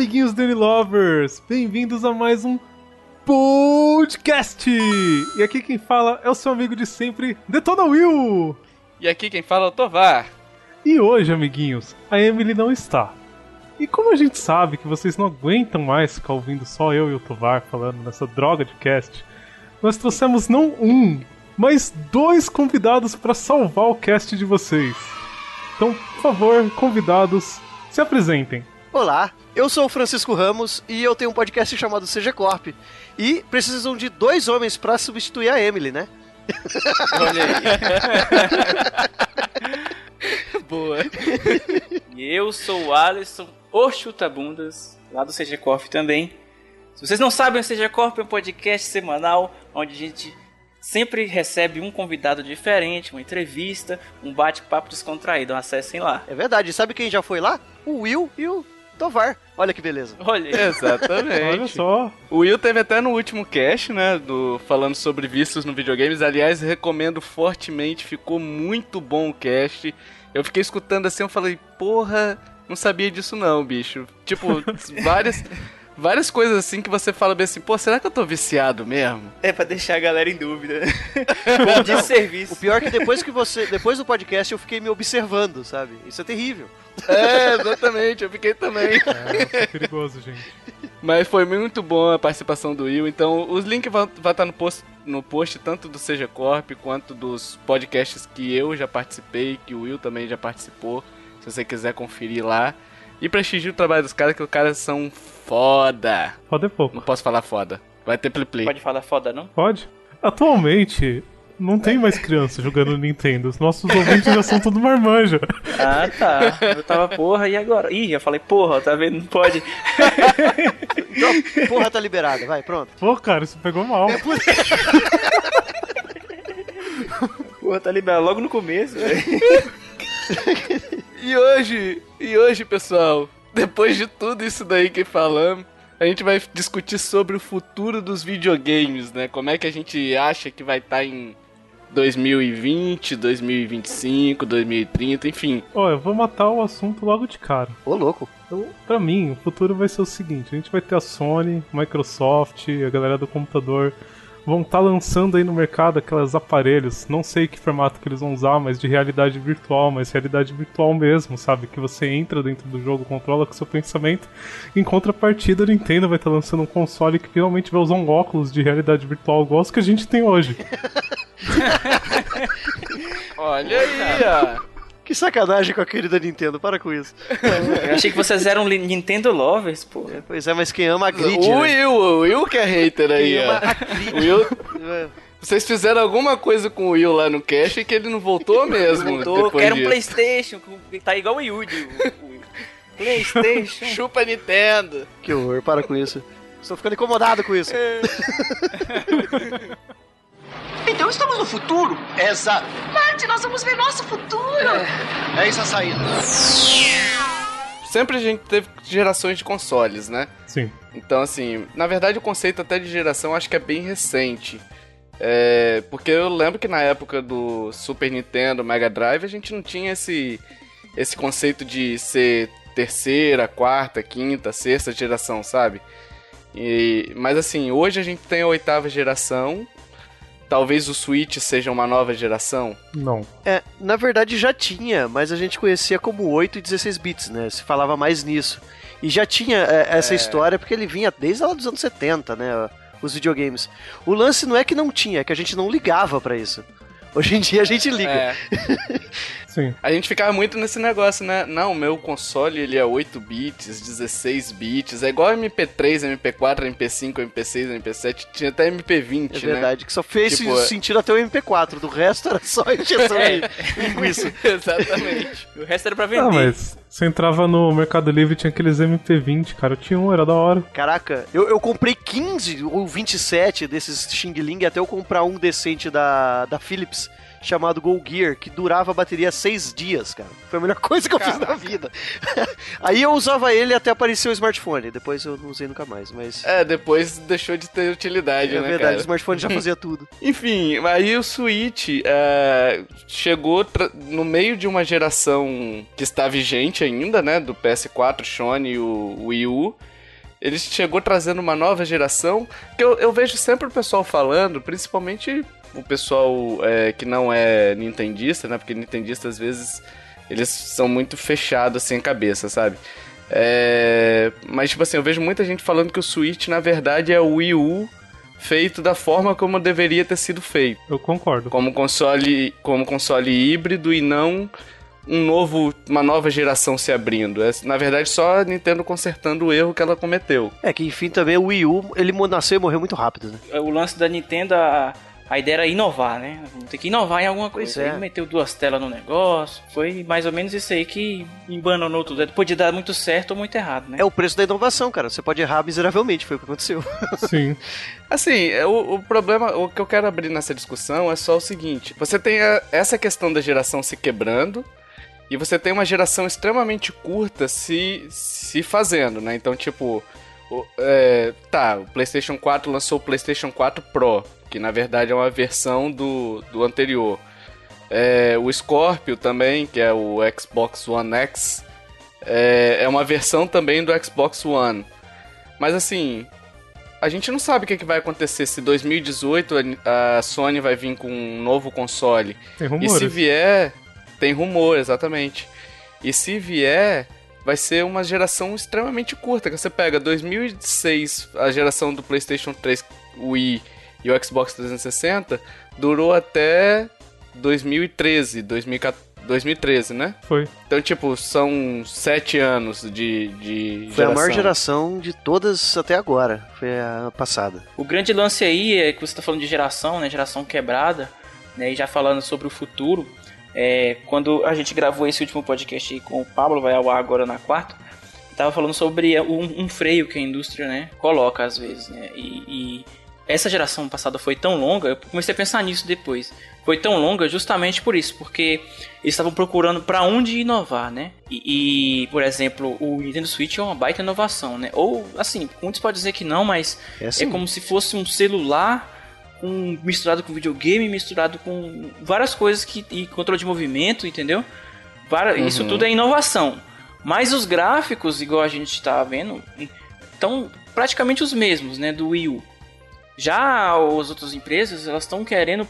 amiguinhos Danny Lovers! Bem-vindos a mais um podcast! E aqui quem fala é o seu amigo de sempre, Detona Will! E aqui quem fala é o Tovar. E hoje, amiguinhos, a Emily não está. E como a gente sabe que vocês não aguentam mais ficar ouvindo só eu e o Tovar falando nessa droga de cast, nós trouxemos não um, mas dois convidados para salvar o cast de vocês. Então, por favor, convidados, se apresentem. Olá, eu sou o Francisco Ramos e eu tenho um podcast chamado Seja Corp. E precisam de dois homens para substituir a Emily, né? Olha aí. Boa. E eu sou o Alisson, o Chutabundas, lá do CG Corp também. Se vocês não sabem, o CG Corp é um podcast semanal onde a gente sempre recebe um convidado diferente, uma entrevista, um bate-papo descontraído. Acessem lá. É verdade. Sabe quem já foi lá? O Will e o Tovar. Olha que beleza. Olha. Exatamente. Olha só. O Will teve até no último cast, né, do falando sobre vícios no videogames. Aliás, recomendo fortemente, ficou muito bom o cast. Eu fiquei escutando assim, eu falei, porra, não sabia disso não, bicho. Tipo, várias várias coisas assim que você fala bem assim, pô, será que eu tô viciado mesmo? É pra deixar a galera em dúvida. Como de serviço. O pior é que depois que você. Depois do podcast eu fiquei me observando, sabe? Isso é terrível. É, exatamente, eu fiquei também. É, é perigoso, gente. Mas foi muito bom a participação do Will. Então, os links vão, vão estar no post, no post tanto do Seja Corp quanto dos podcasts que eu já participei, que o Will também já participou. Se você quiser conferir lá. E prestigie o trabalho dos caras, que os caras são foda. Foda é Não pouco. posso falar foda. Vai ter play play. Pode falar foda, não? Pode? Atualmente, não tem mais criança jogando Nintendo. Os nossos ouvintes já são tudo marmanja. Ah, tá. Eu tava, porra, e agora? Ih, eu falei, porra, tá vendo? Não pode. Porra, tá liberada. Vai, pronto. Pô, cara, isso pegou mal. Porra, tá liberado logo no começo, velho. E hoje, e hoje, pessoal, depois de tudo isso daí que falamos, a gente vai discutir sobre o futuro dos videogames, né? Como é que a gente acha que vai estar em 2020, 2025, 2030, enfim. Ó, eu vou matar o assunto logo de cara. Ô, louco. Então, pra mim, o futuro vai ser o seguinte: a gente vai ter a Sony, Microsoft, a galera do computador vão estar lançando aí no mercado aqueles aparelhos, não sei que formato que eles vão usar, mas de realidade virtual, mas realidade virtual mesmo, sabe? Que você entra dentro do jogo, controla com seu pensamento. Em contrapartida, a Nintendo vai estar lançando um console que finalmente vai usar um óculos de realidade virtual igual os que a gente tem hoje. Olha aí, ó. Que sacanagem com a querida Nintendo. Para com isso. Eu achei que vocês eram Nintendo lovers, pô. Pois é, mas quem ama a grid, O né? Will, o Will que é hater aí, Quem ama ó. a grid. O Will, É. vocês fizeram alguma coisa com o Will lá no cache que ele não voltou mesmo. Voltou, quero um. Playstation, que tá igual o Yuji. o- o- Playstation. Chupa Nintendo. Que horror, para com isso. Estou ficando incomodado com isso. Então estamos no futuro? Exato. Marte, nós vamos ver nosso futuro. É isso a saída. Sempre a gente teve gerações de consoles, né? Sim. Então, assim, na verdade o conceito até de geração acho que é bem recente. É, porque eu lembro que na época do Super Nintendo, Mega Drive, a gente não tinha esse, esse conceito de ser terceira, quarta, quinta, sexta geração, sabe? E, mas assim, hoje a gente tem a oitava geração. Talvez o Switch seja uma nova geração. Não. É, na verdade já tinha, mas a gente conhecia como 8 e 16 bits, né? Se falava mais nisso. E já tinha é, essa história porque ele vinha desde lá dos anos 70, né? Os videogames. O lance não é que não tinha, é que a gente não ligava pra isso. Hoje em dia a gente liga. É, Sim. a gente ficava muito nesse negócio, né? Não, meu console ele é 8 bits, 16 bits, é igual MP3, MP4, MP5, MP6, MP7, tinha até MP20, É né? verdade, que só fez Tipo, isso sentido até o MP4, do resto era só injeção É. de linguiça. Exatamente. O resto era pra vender. Ah, mas você entrava no Mercado Livre e tinha aqueles MP20, cara. Eu tinha um, era da hora. Caraca, eu, eu comprei 15 ou 27 desses Xing Ling até eu comprar um decente da, da Philips, chamado Go Gear, que durava a bateria seis dias, cara. Foi a melhor coisa que eu fiz na vida. Aí eu usava ele até aparecer o smartphone. Depois eu não usei nunca mais, mas. É, depois deixou de ter utilidade, É né, verdade, cara? o smartphone já fazia tudo. Enfim, aí o Switch é, chegou no meio de uma geração que está vigente ainda, né? Do PS4, Sony e o Wii U. Ele chegou trazendo uma nova geração que eu, eu vejo sempre o pessoal falando, principalmente o pessoal é, que não é nintendista, né? Porque nintendista às vezes eles são muito fechados assim a cabeça, sabe? É, mas tipo assim, eu vejo muita gente falando que o Switch na verdade é o Wii U feito da forma como deveria ter sido feito Eu concordo. como console, como console híbrido e não um novo, uma nova geração se abrindo. É, na verdade, só a Nintendo consertando o erro que ela cometeu. É que enfim também o Wii U, ele nasceu e morreu muito rápido, né? O lance da Nintendo, a, a ideia era inovar, né? Vamos ter que inovar em alguma Pois coisa. é. Aí meteu duas telas no negócio. Foi mais ou menos isso aí que embananou tudo. Podia dar muito certo ou muito errado, né? É o preço da inovação, cara. Você pode errar miseravelmente, foi o que aconteceu. Sim. Assim, é, o, o problema, o que eu quero abrir nessa discussão é só o seguinte: você tem a- essa questão da geração se quebrando. E você tem uma geração extremamente curta se, se fazendo, né? Então, tipo, o- é, tá, o PlayStation 4 lançou o PlayStation 4 Pro, que na verdade é uma versão do, do anterior. É, o Scorpio também, que é o Xbox One X, é, é uma versão também do Xbox One. Mas assim, a gente não sabe o que, que vai acontecer se 2018 a, Sony vai vir com um novo console. Tem E rumores. se vier, tem rumor, exatamente. E se vier, vai ser uma geração extremamente curta. que Você pega 2006, a geração do PlayStation 3, Wii e o Xbox 360, durou até 2013, 2014, 2013, né? Foi. Então, tipo, são sete anos de, de Foi a maior geração de todas até agora. Foi a passada. O grande lance aí é que você tá falando de geração, né? Geração quebrada, né? E já falando sobre o futuro. É, quando a gente gravou esse último podcast aí com o Pablo, vai ao ar agora na quarta, tava falando sobre um, um freio que a indústria, né, coloca às vezes, né? E, e essa geração passada foi tão longa, eu comecei a pensar nisso depois. Foi tão longa justamente por isso, porque eles estavam procurando para onde inovar, né? E, e, por exemplo, o Nintendo Switch é uma baita inovação, né? Ou assim, muitos podem dizer que não, mas É é assim. como se fosse um celular com, misturado com videogame, misturado com várias coisas que e controle de movimento, entendeu? Vari- Isso tudo é inovação. Mas os gráficos, igual a gente está vendo, estão praticamente os mesmos, né, do Wii U. Já as outras empresas, elas estão querendo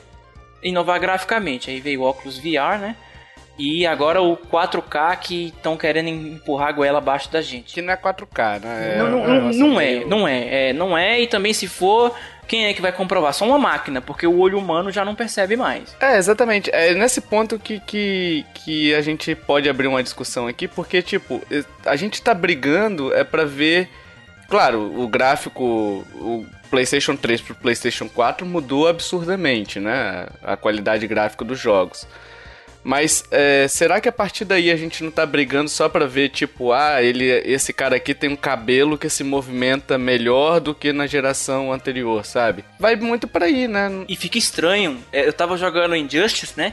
inovar graficamente. Aí veio o óculos VR, né? E agora o 4K que estão querendo empurrar a goela abaixo da gente. Que não é 4K, né? Não, É não, não, não é, não é, é, não é, e também se for, quem é que vai comprovar? Só uma máquina, porque o olho humano já não percebe mais. É, exatamente. É nesse ponto que, que, que a gente pode abrir uma discussão aqui, porque, tipo, a gente tá brigando é pra ver. Claro, o gráfico, o PlayStation 3 pro PlayStation 4 mudou absurdamente, né? A qualidade gráfica dos jogos. Mas é, será que a partir daí a gente não tá brigando só pra ver, tipo, ah, ele, esse cara aqui tem um cabelo que se movimenta melhor do que na geração anterior, sabe? Vai muito pra aí, né? E fica estranho, é, eu tava jogando Injustice, né?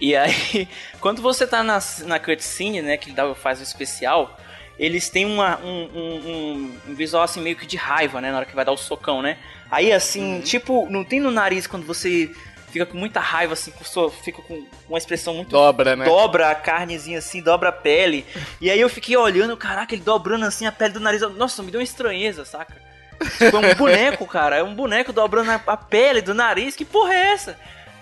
E aí, quando você tá na, na cutscene, né, que dá, faz o especial, eles têm uma, um, um, um- um visual assim meio que de raiva, né, na hora que vai dar o socão, né? Aí assim, tipo, não tem no nariz quando você fica com muita raiva, assim, com sua- fica com uma expressão muito Dobra, né? dobra a carnezinha assim, dobra a pele. E aí eu fiquei olhando, caraca, ele dobrando assim a pele do nariz. Nossa, me deu uma estranheza, saca? Tipo, é um boneco, cara. É um boneco dobrando a, a pele do nariz. Que porra é essa?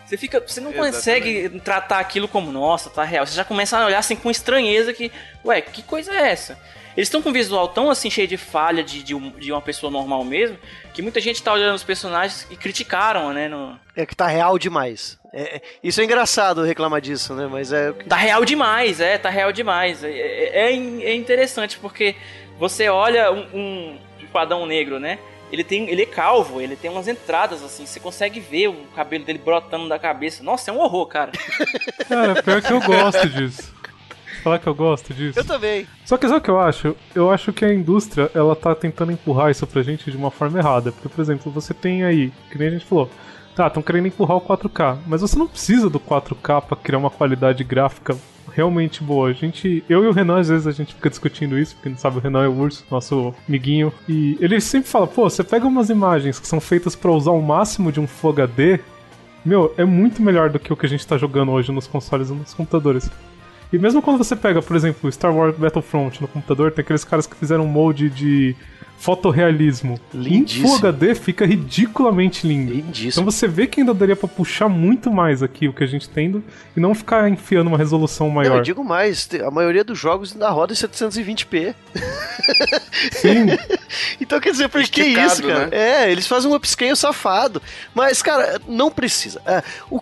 Você fica. Você não consegue tratar aquilo como, nossa, tá real. Você já começa a olhar assim com estranheza que. Ué, que coisa é essa? Eles estão com um visual tão assim cheio de falha de, de, um- de uma pessoa normal mesmo, que muita gente tá olhando os personagens e criticaram, né? No, É que tá real demais. É- é- isso é engraçado reclamar disso, né? Mas é. Tá real demais, é, tá real demais. É, é, é é interessante porque você olha um, um Adão Negro, né? Ele tem, ele é calvo, ele tem umas entradas assim, você consegue ver o cabelo dele brotando da cabeça. Nossa, é um horror, cara. Cara, pior que eu gosto disso. Falar que eu gosto disso. Eu também. Só que sabe o que eu acho? Eu acho que a indústria, ela tá tentando empurrar isso pra gente de uma forma errada. Porque, por exemplo, você tem aí, que nem a gente falou, Tá, estão querendo empurrar o 4K, mas você não precisa do 4K para criar uma qualidade gráfica realmente boa. A gente, eu e o Renan, às vezes a gente fica discutindo isso, porque não sabe, o Renan é o urso, nosso amiguinho, e ele sempre fala: pô, você pega umas imagens que são feitas para usar o máximo de um Full HD, meu, é muito melhor do que o que a gente tá jogando hoje nos consoles e nos computadores. E mesmo quando você pega, por exemplo, Star Wars Battlefront no computador, tem aqueles caras que fizeram um molde de fotorrealismo. Lindíssimo. Em Full HD fica ridiculamente lindo. Lindíssimo. Então você vê que ainda daria pra puxar muito mais aqui o que a gente tem e não ficar enfiando uma resolução Não, maior. eu digo mais, a maioria dos jogos ainda roda em 720p. Sim, Então quer dizer, por que isso, cara? né? É, eles fazem um upscale safado. Mas, cara, não precisa. É, o-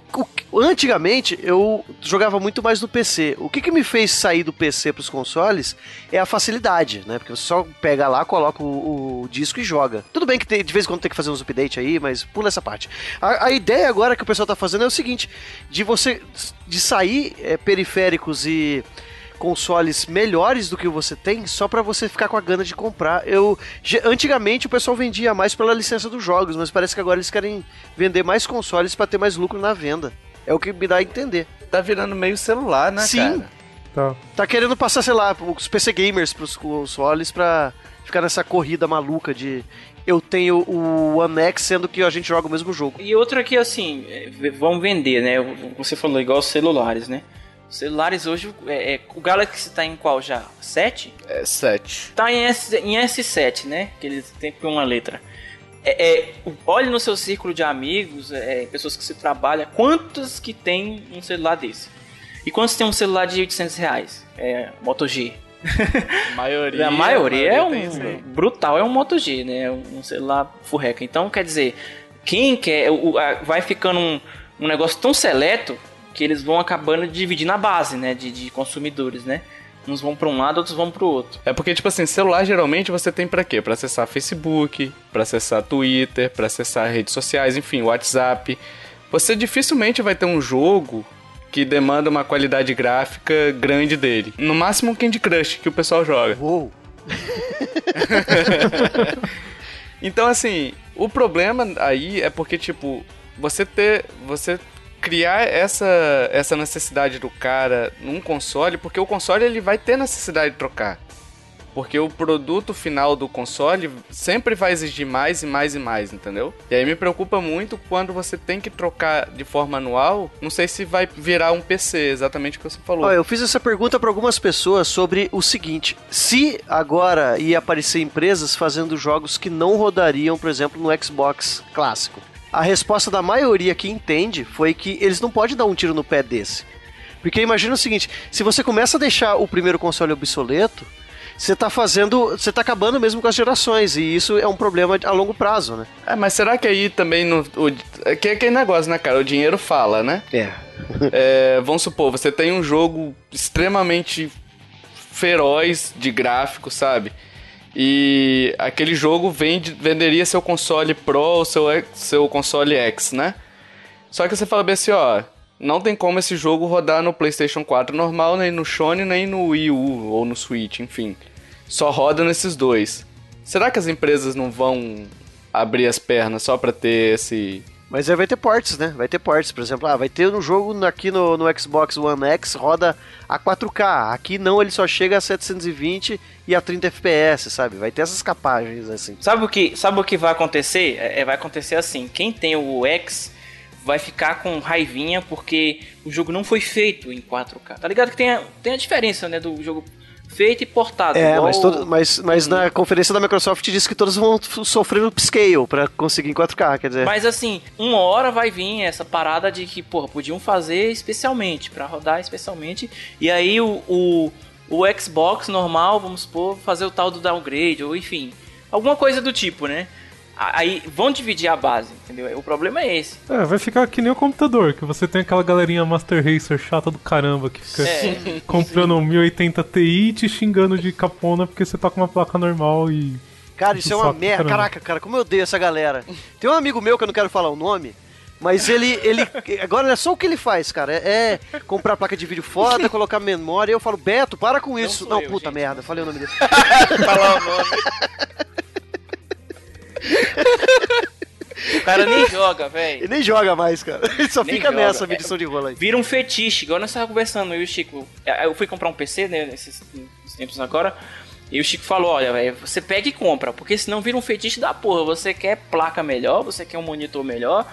o- antigamente, eu jogava muito mais no PC. O que, que me fez sair do PC pros consoles é a facilidade, né? Porque você só pega lá, coloca o, o disco e joga. Tudo bem que tem- de vez em quando tem que fazer uns updates aí, mas pula essa parte. A, a ideia agora que o pessoal tá fazendo é o seguinte: de você de sair é, periféricos e consoles melhores do que você tem só pra você ficar com a gana de comprar. Eu antigamente o pessoal vendia mais pela licença dos jogos, mas parece que agora eles querem vender mais consoles pra ter mais lucro na venda. É o que me dá a entender. Tá virando meio celular, né, Sim. cara? Tá. Tá querendo passar, sei lá, os PC gamers pros consoles pra ficar nessa corrida maluca de eu tenho o One X sendo que a gente joga o mesmo jogo. E outra que, assim, é, vão vender, né? Você falou igual os celulares, né? Os celulares hoje, é, é, o Galaxy tá em qual já? 7? É 7. Tá em, S, em S7, né? Que eles têm que uma letra. É, é, olhe no seu círculo de amigos, é, pessoas que se trabalham, quantos que tem um celular desse? E quantos tem um celular de 800 reais? É, Moto G. A maioria, A maioria é um brutal, é um Moto G, né? Um celular furreca. Então, quer dizer, quem quer, o- a- vai ficando um, um negócio tão seleto que eles vão acabando dividindo a base, né? De, de consumidores, né? Uns vão para um lado, outros vão para o outro. É porque, tipo assim, celular geralmente você tem pra quê? Pra acessar Facebook, pra acessar Twitter, pra acessar redes sociais, enfim, WhatsApp. Você dificilmente vai ter um jogo que demanda uma qualidade gráfica grande dele. No máximo um Candy Crush que o pessoal joga. Uou! Então, assim, o problema aí é porque, tipo, você ter. Você criar essa, essa necessidade do cara num console, porque o console ele vai ter necessidade de trocar. Porque o produto final do console sempre vai exigir mais e mais e mais, entendeu? E aí me preocupa muito quando você tem que trocar de forma anual. Não sei se vai virar um PC, exatamente o que você falou. Ó, eu fiz essa pergunta para algumas pessoas sobre o seguinte: se agora ia aparecer empresas fazendo jogos que não rodariam, por exemplo, no Xbox clássico. A resposta da maioria que entende foi que eles não podem dar um tiro no pé desse. Porque imagina o seguinte: se você começa a deixar o primeiro console obsoleto, você tá fazendo. Você tá acabando mesmo com as gerações, e isso é um problema a longo prazo, né? É, mas será que aí também no. O, é que é aquele negócio, né, cara? O dinheiro fala, né? É. É, vamos supor, você tem um jogo extremamente feroz de gráfico, sabe? E aquele jogo vende, venderia seu console Pro ou seu, seu console X, né? Só que você fala bem assim, ó, não tem como esse jogo rodar no PlayStation 4 normal, nem no Sony, nem no Wii U ou no Switch, enfim. Só roda nesses dois. Será que as empresas não vão abrir as pernas só pra ter esse Mas aí vai ter ports, né? Vai ter ports, por exemplo, ah, vai ter um jogo aqui no, no Xbox One X roda a 4K. Aqui não, ele só chega a 720 e a 30 FPS, sabe? Vai ter essas capagens assim. Sabe o que, sabe o que vai acontecer? É, é, vai acontecer assim: quem tem o X vai ficar com raivinha porque o jogo não foi feito em 4K. Tá ligado que tem a, tem a diferença, né, do jogo feito e portado. É, igual mas, todo, mas, mas na conferência da Microsoft disse que todos vão sofrer upscale pra conseguir em 4K, quer dizer. Mas assim, uma hora vai vir essa parada de que, porra, podiam fazer especialmente, pra rodar especialmente. E aí o, o, o Xbox normal, vamos supor, fazer o tal do downgrade, ou enfim, alguma coisa do tipo, né? Aí vão dividir a base, entendeu? O problema é esse. É, vai ficar que nem o computador, que você tem aquela galerinha Master Racer chata do caramba que fica É. comprando um 1080 Ti e te xingando de capona porque você tá com uma placa normal e. Cara, isso é uma merda. Caraca, cara, como eu odeio essa galera. Tem um amigo meu que eu não quero falar o nome. Mas ele, ele. Agora é só o que ele faz, cara. É comprar placa de vídeo foda, colocar memória. E eu falo, Beto, para com isso. sou Não, eu, puta gente. merda, falei o nome dele. falar o nome. O cara nem joga, velho. Ele nem joga mais, cara. Ele só Nem fica joga. nessa É- medição de rola aí. Vira um fetiche, igual nós estávamos conversando, eu e o Chico. É, Eu fui comprar um PC, né, nesses, nesses tempos agora. E o Chico falou: Olha, velho, você pega e compra, porque senão vira um fetiche da porra. Você quer placa melhor, você quer um monitor melhor,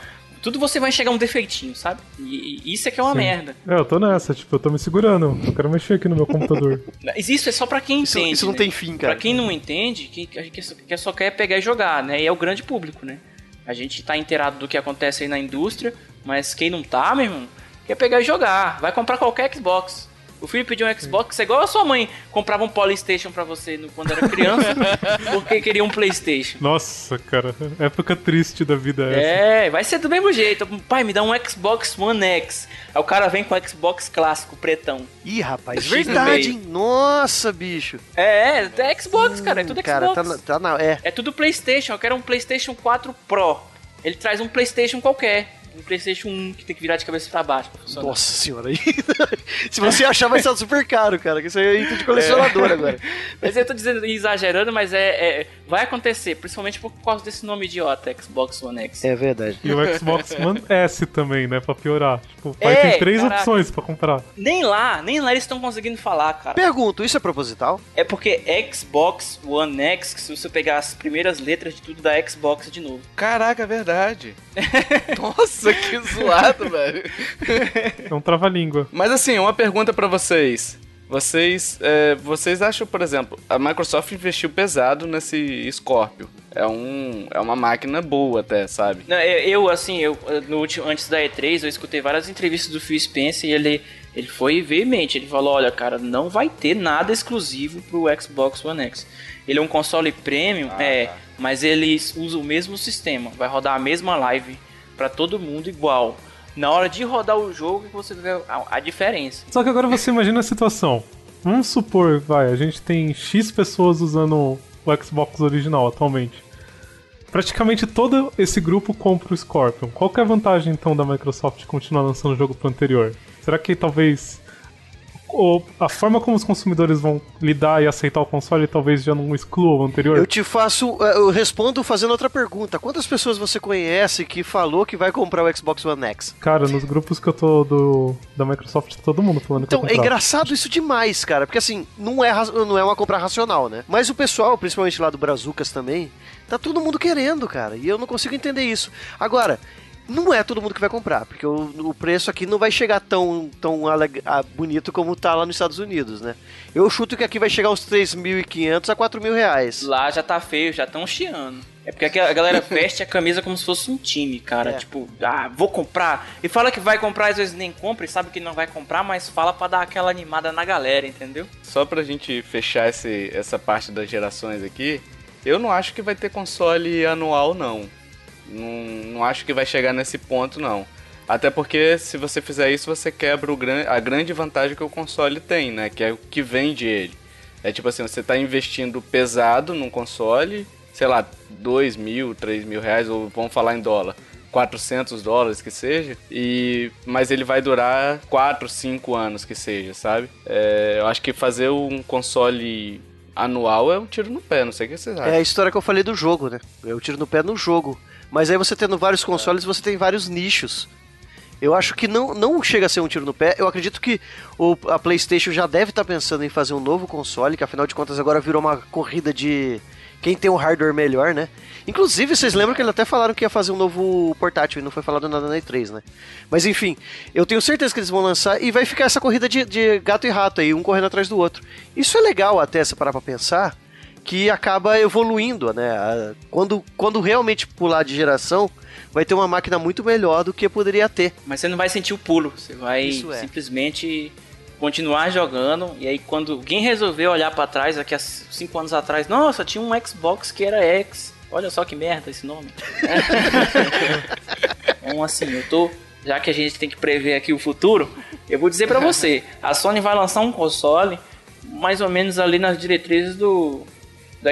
tudo você vai enxergar um defeitinho, sabe? E, e isso é que é uma Sim. merda. É, eu tô nessa, tipo, eu tô me segurando. Eu quero mexer aqui no meu computador. Mas Isso é só pra quem Isso, entende. isso não né? tem fim, cara. Pra quem não entende, que, que, que só- que só quer pegar e jogar, né? E é o grande público, né? A gente tá inteirado do que acontece aí na indústria, mas quem não tá, meu irmão, quer pegar e jogar. Vai comprar qualquer Xbox. O filho pediu um Xbox, é igual a sua mãe comprava um Polystation pra você quando era criança, porque queria um Playstation. Nossa, cara, época triste da vida é essa. É, vai ser do mesmo jeito. Pai, me dá um Xbox One X. Aí o cara vem com o Xbox clássico, pretão. Ih, rapaz, X verdade, hein? Nossa, bicho. É, é, é Xbox, cara, é tudo Xbox. Cara, tá na, tá na- É. É tudo PlayStation. Eu quero um PlayStation 4 Pro. Ele traz um PlayStation qualquer. Um PlayStation 1 que tem que virar de cabeça pra baixo pra funcionar. Nossa senhora aí. Se você achar, vai ser super caro, cara. Que isso aí é item de colecionador agora. Mas eu tô dizendo exagerando, mas é, é- vai acontecer, principalmente por causa desse nome idiota, Xbox One X. É verdade. E o Xbox One S também, né? Pra piorar. Tipo, vai É, ter três caraca. opções pra comprar. Nem lá, nem lá eles estão conseguindo falar, cara. Pergunto, isso é proposital? É porque Xbox One X, se você pegar as primeiras letras de tudo da Xbox de novo. Caraca, é verdade. Nossa, que zoado, velho. É um trava-língua. Mas assim, uma pergunta pra vocês. Vocês, é, vocês acham, por exemplo, a Microsoft investiu pesado nesse Scorpio. É, um, é uma máquina boa até, sabe? Não, eu, assim, eu no último, antes da E3, eu escutei várias entrevistas do Phil Spencer e ele, ele foi veemente. Ele falou: olha, cara, não vai ter nada exclusivo pro Xbox One X. Ele é um console premium, é, mas ele usa o mesmo sistema, vai rodar a mesma live pra todo mundo igual. Na hora de rodar o jogo, que você vê a, a diferença. Só que agora você imagina a situação. Vamos supor, vai, a gente tem X pessoas usando o Xbox original atualmente. Praticamente todo esse grupo compra o Scorpion. Qual é a vantagem então da Microsoft continuar lançando o jogo pro anterior? Será que talvez a forma como os consumidores vão lidar e aceitar o console talvez já não exclua o anterior? Eu te faço. eh, Eu respondo fazendo outra pergunta. Quantas pessoas você conhece que falou que vai comprar o Xbox One X? Cara, nos grupos que eu tô do, da Microsoft, tá todo mundo falando Então, que é vai comprar. engraçado isso demais, cara. Porque assim, não é, não é uma compra racional, né? Mas o pessoal, principalmente lá do Brazucas também, tá todo mundo querendo, cara. E eu não consigo entender isso. Agora, não é todo mundo que vai comprar, porque o, o preço aqui não vai chegar tão, tão aleg- ah, bonito como tá lá nos Estados Unidos, né? Eu chuto que aqui vai chegar aos 3.500 a 4 mil reais. Lá já tá feio, já tão chiando. É porque aqui a galera veste a camisa como se fosse um time, cara. É. Tipo, ah, vou comprar. E fala que vai comprar, às vezes nem compra e sabe que não vai comprar, mas fala pra dar aquela animada na galera, entendeu? Só pra gente fechar esse, essa parte das gerações aqui, eu não acho que vai ter console anual, não. Não, não acho que vai chegar nesse ponto, não. Até porque se você fizer isso, você quebra o gran a grande vantagem que o console tem, né? Que é o que vende ele. É tipo assim, você tá investindo pesado num console, sei lá, 2 mil, 3 mil reais, ou vamos falar em dólar. 400 dólares que seja, e mas ele vai durar 4, 5 anos que seja, sabe? É, eu acho que fazer um console anual é um tiro no pé, não sei o que vocês acham. É a história que eu falei do jogo, né? Eu tiro no pé no jogo. Mas aí você tendo vários consoles, você tem vários nichos. Eu acho que não, não chega a ser um tiro no pé. Eu acredito que o, a PlayStation já deve estar pensando em fazer um novo console, que afinal de contas agora virou uma corrida de quem tem um hardware melhor, né? Inclusive, vocês lembram que eles até falaram que ia fazer um novo portátil e não foi falado nada na E3, né? Mas enfim, eu tenho certeza que eles vão lançar e vai ficar essa corrida de, de gato e rato aí, um correndo atrás do outro. Isso é legal até se parar pra pensar, que acaba evoluindo, né? Quando, quando realmente pular de geração, vai ter uma máquina muito melhor do que poderia ter. Mas você não vai sentir o pulo, você vai Isso é. simplesmente continuar jogando. E aí, quando alguém resolver olhar pra trás, daqui a 5 anos atrás, nossa, tinha um Xbox que era X. Olha só que merda esse nome. então, assim, eu tô. Já que a gente tem que prever aqui o futuro, eu vou dizer pra você: a Sony vai lançar um console mais ou menos ali nas diretrizes do,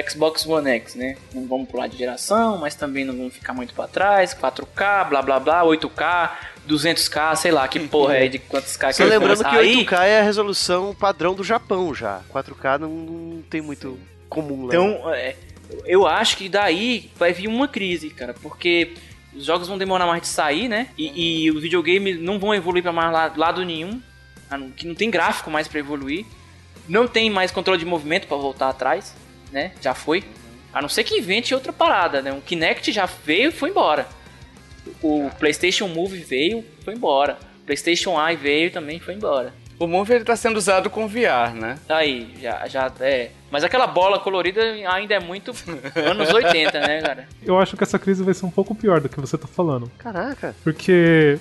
do Xbox One X, né? Não vamos pular de geração, mas também não vamos ficar muito pra trás. 4K, blá blá blá, 8K, 200K, sei lá, que porra é de quantos K que Só lembrando que lançar. Aí, 8K é a resolução padrão do Japão já. 4K não, não tem muito comum lá. Então, é, eu acho que daí vai vir uma crise, cara, porque os jogos vão demorar mais de sair, né? E, e os videogames não vão evoluir pra mais la- lado nenhum. Que não tem gráfico mais pra evoluir. Não tem mais controle de movimento pra voltar atrás, né? Já foi. A não ser que invente outra parada, né? Um Kinect já veio e foi embora. O PlayStation Move veio, foi embora. O PlayStation Eye veio também foi embora. O Move ele tá sendo usado com VR, né? Aí, já, já é. Mas aquela bola colorida ainda é muito anos 80, né, cara? Eu acho que essa crise vai ser um pouco pior do que você tá falando. Caraca. Porque.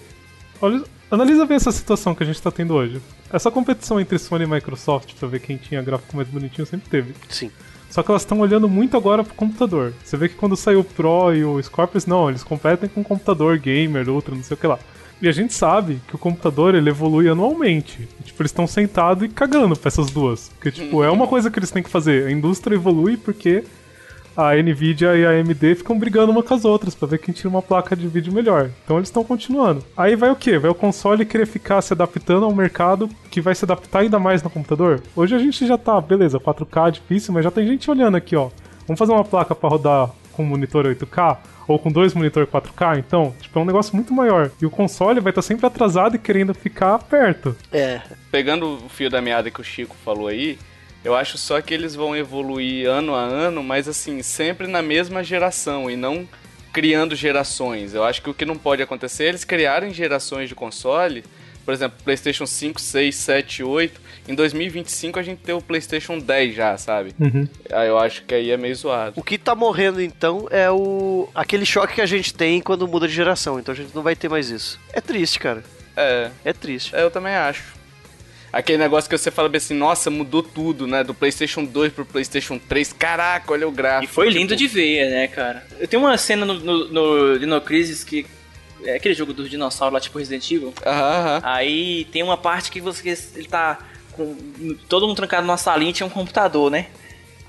Olha, analisa bem essa situação que a gente tá tendo hoje. Essa competição entre Sony e Microsoft pra ver quem tinha gráfico mais bonitinho sempre teve. Sim. Só que elas estão olhando muito agora pro computador. Você vê que quando saiu o Pro e o Scorpius, não, eles competem com o computador gamer, Ultra, não sei o que lá. E a gente sabe que o computador ele evolui anualmente. E, tipo, eles estão sentados e cagando pra essas duas. Porque, tipo, é uma coisa que eles têm que fazer. A indústria evolui porque a Nvidia e a AMD ficam brigando uma com as outras pra ver quem tira uma placa de vídeo melhor. Então eles estão continuando. Aí vai o quê? Vai o console querer ficar se adaptando ao mercado que vai se adaptar ainda mais no computador? Hoje a gente já tá, beleza, 4K é difícil, mas já tem gente olhando aqui, ó. Vamos fazer uma placa pra rodar com monitor 8K? Ou com dois monitor 4K, então, tipo, é um negócio muito maior. E o console vai estar sempre atrasado e querendo ficar perto. É. Pegando o fio da meada que o Chico falou aí, eu acho só que eles vão evoluir ano a ano, mas assim, sempre na mesma geração e não criando gerações. Eu acho que o que não pode acontecer é eles criarem gerações de console. Por exemplo, PlayStation 5, 6, 7, 8. Em 2025 a gente tem o PlayStation 10 já, sabe? Uhum. Aí eu acho que aí é meio zoado. O que tá morrendo então é o aquele choque que a gente tem quando muda de geração. Então a gente não vai ter mais isso. É triste, cara. É, É triste. é, eu também acho. Aquele negócio que você fala bem assim, nossa, mudou tudo, né? Do PlayStation 2 pro PlayStation 3. Caraca, olha o E gráfico. foi lindo Tipo, de ver, né, cara? Eu tenho uma cena no, no, no Dino Crisis que. É aquele jogo dos dinossauros lá, tipo Resident Evil. Aham, aham. Aí tem uma parte que você. Ele tá. Com, todo mundo trancado numa salinha e tinha um computador, né?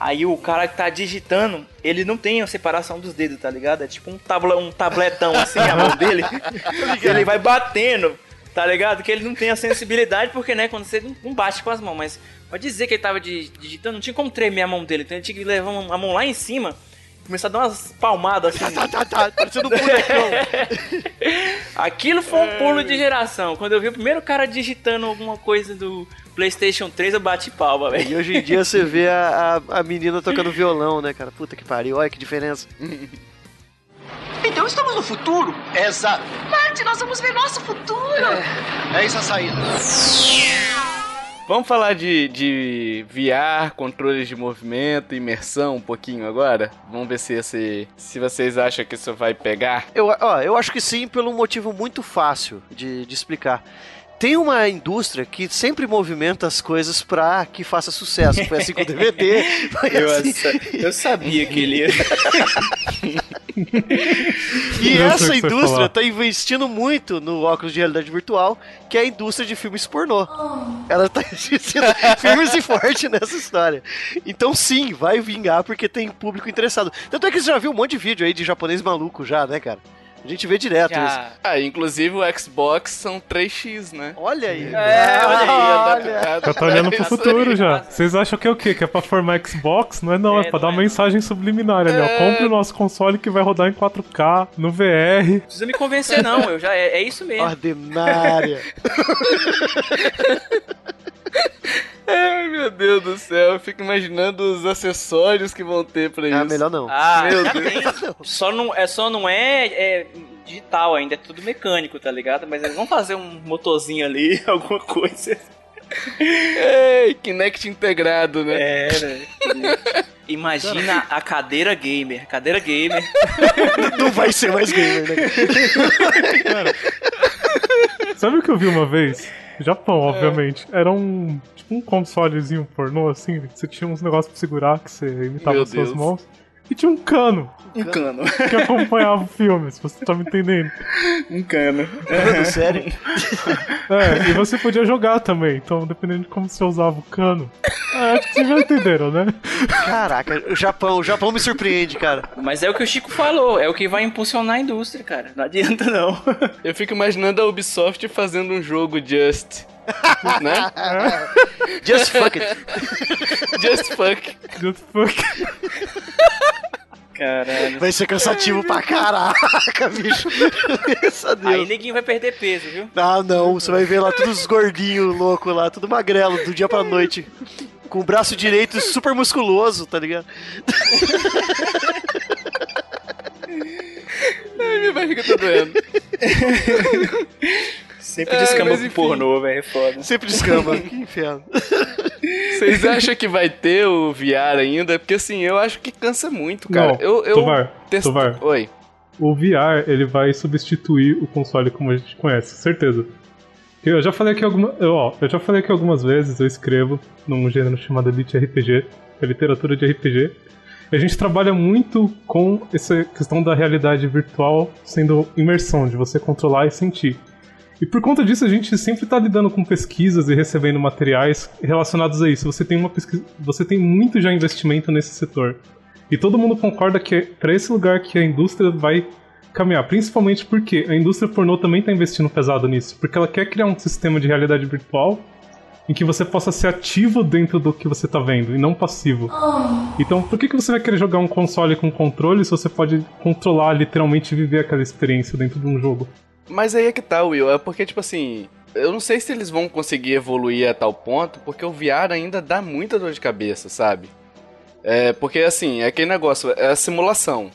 Aí o cara que tá digitando, ele não tem a separação dos dedos, tá ligado? É tipo um, tabla, um tabletão assim, a mão dele. ele vai batendo, tá ligado? Que ele não tem a sensibilidade, porque, né, quando você não- bate com as mãos, mas pode dizer que ele tava di- digitando, não tinha como tremer a mão dele, então ele tinha que levar a mão lá em cima, começar a dar umas palmadas assim. Tá, tá, tá, parecendo um bonecão. Aquilo foi um pulo de geração. Quando eu vi o primeiro cara digitando alguma coisa do PlayStation 3, eu bati palma, velho. E hoje em dia você vê a, a, a menina tocando violão, né, cara? Puta que pariu, olha que diferença. Então estamos no futuro. Exato. Marte, nós vamos ver nosso futuro. É isso a saída. Vamos falar de, de VR, controles de movimento, imersão um pouquinho agora? Vamos ver se, esse, se vocês acham que isso vai pegar. Eu, ó, eu acho que sim, pelo um motivo muito fácil de, de explicar. Tem uma indústria que sempre movimenta as coisas pra que faça sucesso. Foi assim com o DVD. Eu, assim. eu sabia que ele ia. E Eu sei o essa indústria falar. tá investindo muito no óculos de realidade virtual, que é a indústria de filmes pornô. Ela tá investindo firmes e forte nessa história. Então sim, vai vingar porque tem público interessado. Tanto é que você já viu um monte de vídeo aí de japonês maluco já, né, cara? A gente vê direto isso. Já. Ah, inclusive o Xbox são 3x, né? Olha aí. É, olha aí, olha. Já tá olhando pro É isso futuro aí. já. Vocês acham que é o quê? Que é pra formar Xbox? Não é não, é, É, pra dar não uma é. mensagem subliminar ali, ó. É. Compre o nosso console que vai rodar em 4K, no VR. Não precisa me convencer, não. Eu já, é, é isso mesmo. Ordinária. Ai, meu Deus do céu, eu fico imaginando os acessórios que vão ter pra isso. Ah, melhor não. Ah, Meu Deus. Só não, é, só não é, é digital ainda, é tudo mecânico, tá ligado? Mas eles vão fazer um motorzinho ali, alguma coisa. Ei, Kinect integrado, né? É, né? Imagina a cadeira gamer. Cadeira gamer. Não vai ser mais gamer, né? Sabe o que eu vi uma vez? Japão, obviamente. Era um. Tipo um consolezinho pornô, assim. que Você tinha uns negócios pra segurar que você imitava Meu as suas Deus. mãos. E tinha um cano Um cano. que acompanhava o filme, se você tá me entendendo. Um cano. Falando sério. É, e você podia jogar também, então dependendo de como você usava o cano. É, acho que vocês já entenderam, né? Caraca, o Japão, o Japão me surpreende, cara. Mas é o que o Chico falou, é o que vai impulsionar a indústria, cara. Não adianta não. Eu fico imaginando a Ubisoft fazendo um jogo Just. Né? Just fuck it. Just fuck. Just fuck. Caralho. Vai ser cansativo pra caraca, bicho. Aí neguinho vai perder peso, viu? Ah, não. Você vai ver lá todos os gordinhos loucos lá, tudo magrelo, do dia pra noite. Com o braço direito super musculoso, tá ligado? Ai, minha barriga tá doendo. Sempre É, descamba mas pro pornô, velho. É foda. Sempre descama. que inferno. Vocês acham que vai ter o VR ainda? Porque assim, eu acho que cansa muito, cara. Não, eu, eu Tovar, test- Tovar. Oi. O VR ele vai substituir o console como a gente conhece, certeza. Eu já falei aqui alguma, eu, ó, eu já falei aqui algumas vezes, eu escrevo num gênero chamado Elite RPG, que é literatura de RPG. E a gente trabalha muito com essa questão da realidade virtual sendo imersão, de você controlar e sentir. E por conta disso a gente sempre está lidando com pesquisas e recebendo materiais relacionados a isso. Você tem uma pesquisa, você tem muito já investimento nesse setor. E todo mundo concorda que é para esse lugar que a indústria vai caminhar, principalmente porque a indústria pornô também está investindo pesado nisso, porque ela quer criar um sistema de realidade virtual em que você possa ser ativo dentro do que você está vendo e não passivo. Então, por que, que você vai querer jogar um console com controle se você pode controlar, literalmente viver aquela experiência dentro de um jogo? Mas aí é que tá, Will. É porque, tipo assim, eu não sei se eles vão conseguir evoluir a tal ponto, porque o VR ainda dá muita dor de cabeça, sabe? É, porque, assim, é aquele negócio, é a simulação.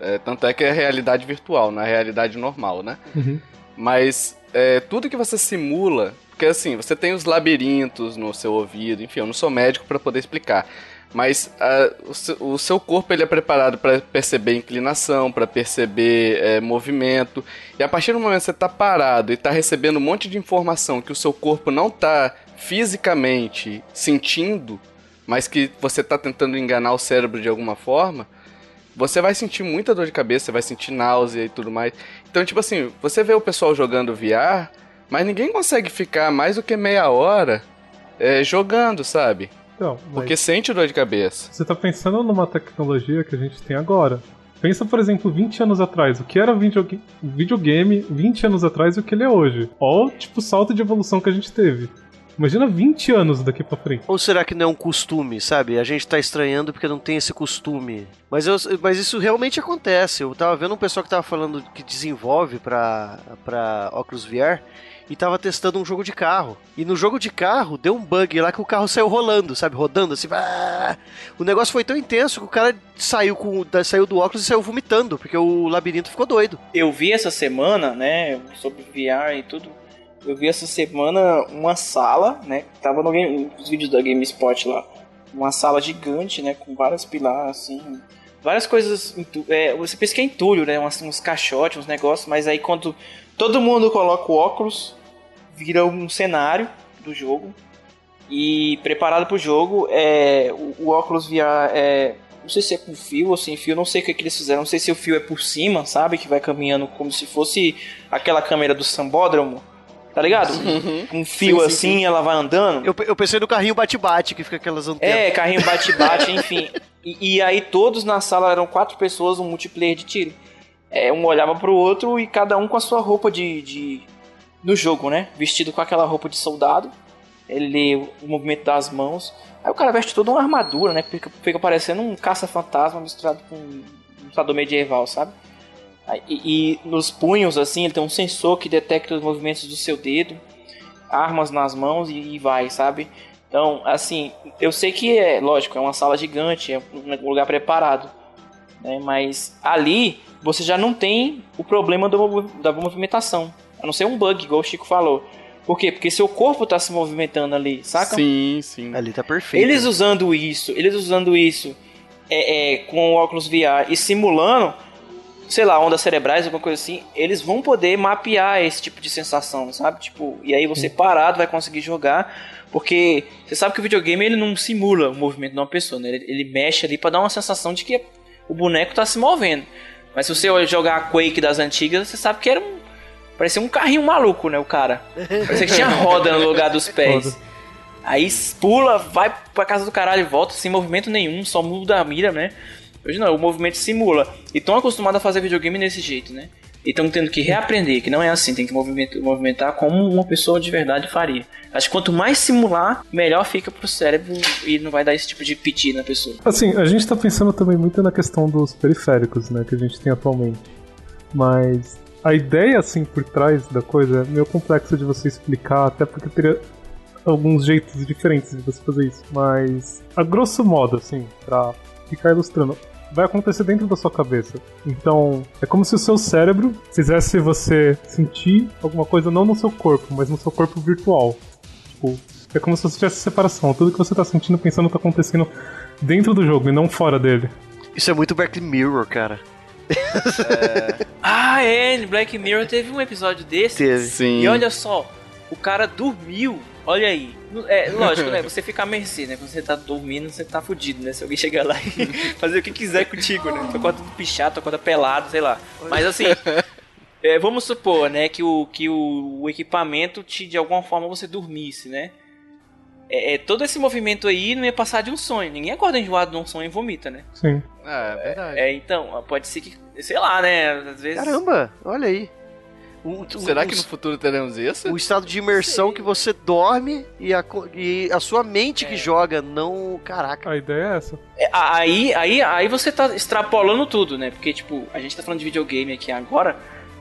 É, tanto é que é realidade virtual, não é realidade normal, né? Uhum. Mas é, tudo que você simula, porque assim, você tem os labirintos no seu ouvido, enfim, eu não sou médico para poder explicar. Mas ah, o, seu, o seu corpo ele é preparado para perceber inclinação, para perceber é, movimento. E a partir do momento que você está parado e está recebendo um monte de informação que o seu corpo não está fisicamente sentindo, mas que você está tentando enganar o cérebro de alguma forma, você vai sentir muita dor de cabeça, você vai sentir náusea e tudo mais. Então, tipo assim, você vê o pessoal jogando VR, mas ninguém consegue ficar mais do que meia hora é, jogando, sabe? Então, mas Porque sente dor de cabeça. você está pensando numa tecnologia que a gente tem agora. Pensa, por exemplo, 20 anos atrás. O que era videoga- videogame 20 anos atrás e o que ele é hoje. Olha o tipo salto de evolução que a gente teve. Imagina 20 anos daqui pra frente. Ou será que não é um costume, sabe? A gente tá estranhando porque não tem esse costume. Mas, eu- mas isso realmente acontece. Eu tava vendo um pessoal que tava falando que desenvolve pra, pra óculos VR e tava testando um jogo de carro. E no jogo de carro deu um bug lá que o carro saiu rolando, sabe? Rodando assim. ah! O negócio foi tão intenso que o cara saiu, com, saiu do óculos e saiu vomitando, porque o labirinto ficou doido. Eu vi essa semana, né, sobre VR e tudo. Eu vi essa semana uma sala, né, tava no game, nos vídeos da GameSpot lá. Uma sala gigante, né, com várias pilares, assim. Várias coisas. É, você pensa que é entulho, né, uns, uns caixotes, uns negócios, mas aí quando todo mundo coloca o óculos, vira um cenário do jogo. E preparado pro jogo, é, o, o óculos VR é. Não sei se é com fio ou sem fio, não sei o que, que eles fizeram. Não sei se o fio é por cima, sabe? Que vai caminhando como se fosse aquela câmera do Sambódromo. Tá ligado? Um fio Sim, sim, assim, ela vai andando. Eu, eu pensei no carrinho bate-bate, que fica aquelas antenas. É, carrinho bate-bate, enfim. E, e aí todos na sala eram quatro pessoas, um multiplayer de tiro. É, um olhava pro outro e cada um com a sua roupa de, de. No jogo, né? Vestido com aquela roupa de soldado. Ele o movimento das mãos. Aí o cara veste toda uma armadura, né? Fica, fica parecendo um caça-fantasma misturado com um lutador medieval, sabe? E, e nos punhos, assim, ele tem um sensor que detecta os movimentos do seu dedo, armas nas mãos e, e vai, sabe? Então, assim, eu sei que é, lógico, é uma sala gigante, é um lugar preparado, né? Mas ali você já não tem o problema do da movimentação, a não ser um bug, igual o Chico falou. Por quê? Porque seu corpo tá se movimentando ali, saca? Sim, sim. Ali tá perfeito. Eles usando isso, eles usando isso é, é, com o óculos VR e simulando, sei lá, ondas cerebrais, alguma coisa assim, eles vão poder mapear esse tipo de sensação, sabe? Tipo, e aí você parado vai conseguir jogar, porque você sabe que o videogame ele não simula o movimento de uma pessoa, né? Ele, ele mexe ali pra dar uma sensação de que o boneco tá se movendo. Mas se você jogar a Quake das antigas, você sabe que era um parecia um carrinho maluco, né, o cara. Parecia que tinha roda no lugar dos pés. Roda. Aí pula, vai pra casa do caralho e volta sem movimento nenhum, só muda a mira, né? Hoje não, o movimento simula. E tão acostumado a fazer videogame desse jeito, né? e estão tendo que reaprender que não é assim, tem que movimentar, movimentar como uma pessoa de verdade faria. Acho que quanto mais simular, melhor fica pro cérebro e não vai dar esse tipo de piti na pessoa. Assim, a gente tá pensando também muito na questão dos periféricos, né, que a gente tem atualmente. Mas a ideia, assim, por trás da coisa é meio complexa de você explicar, até porque teria alguns jeitos diferentes de você fazer isso. Mas, a grosso modo, assim, pra ficar ilustrando, vai acontecer dentro da sua cabeça. Então, é como se o seu cérebro fizesse você sentir alguma coisa não no seu corpo, mas no seu corpo virtual. Tipo, é como se você tivesse separação. Tudo que você tá sentindo, pensando, tá acontecendo dentro do jogo e não fora dele. Isso é muito Black Mirror, cara. Ah, é, Black Mirror teve um episódio desse. Teve. Sim. E olha só, o cara dormiu. Olha aí. É lógico, né? Você fica à mercê, né? Quando você tá dormindo, você tá fudido, né? Se alguém chegar lá e fazer o que quiser contigo, né? Tu acorda tudo pichado, tu acorda pelado, sei lá. Mas assim, é, vamos supor, né? Que, o, que o, o equipamento te, de alguma forma, você dormisse, né? É, é, todo esse movimento aí não ia passar de um sonho. Ninguém acorda enjoado de um sonho e vomita, né? Sim. É, é verdade. É, então, pode ser que, sei lá, né? Às vezes. Caramba, olha aí. O- o- Será que no futuro teremos isso? o estado de imersão que você dorme e a, e a sua mente que joga, não. Caraca. A ideia é essa. É, aí, aí, aí você tá extrapolando tudo, né? Porque, tipo, a gente tá falando de videogame aqui agora,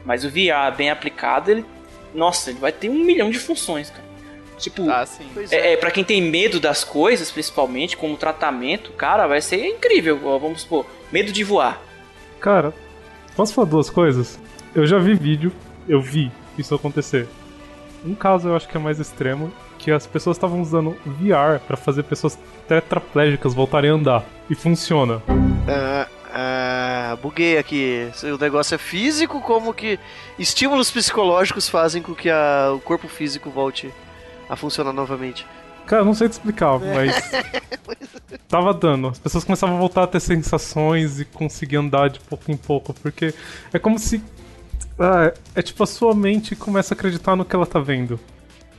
mas o VR bem aplicado, ele. Nossa, ele vai ter um milhão de funções, cara. Tipo, Ah, sim. Pois é, é, pra quem tem medo das coisas, principalmente, como tratamento, cara, vai ser incrível. Vamos supor, medo de voar. Cara, posso falar duas coisas? Eu já vi vídeo, eu vi isso acontecer. Um caso eu acho que é mais extremo, que as pessoas estavam usando VR pra fazer pessoas tetraplégicas voltarem a andar. E funciona. Ah, ah, buguei aqui. Se O negócio é físico, como que estímulos psicológicos fazem com que a- o corpo físico volte a funcionar novamente. Cara, eu não sei te explicar, mas. Tava dando. As pessoas começavam a voltar a ter sensações e conseguir andar de pouco em pouco. Porque é como se. Ah, é tipo a sua mente começa a acreditar no que ela tá vendo.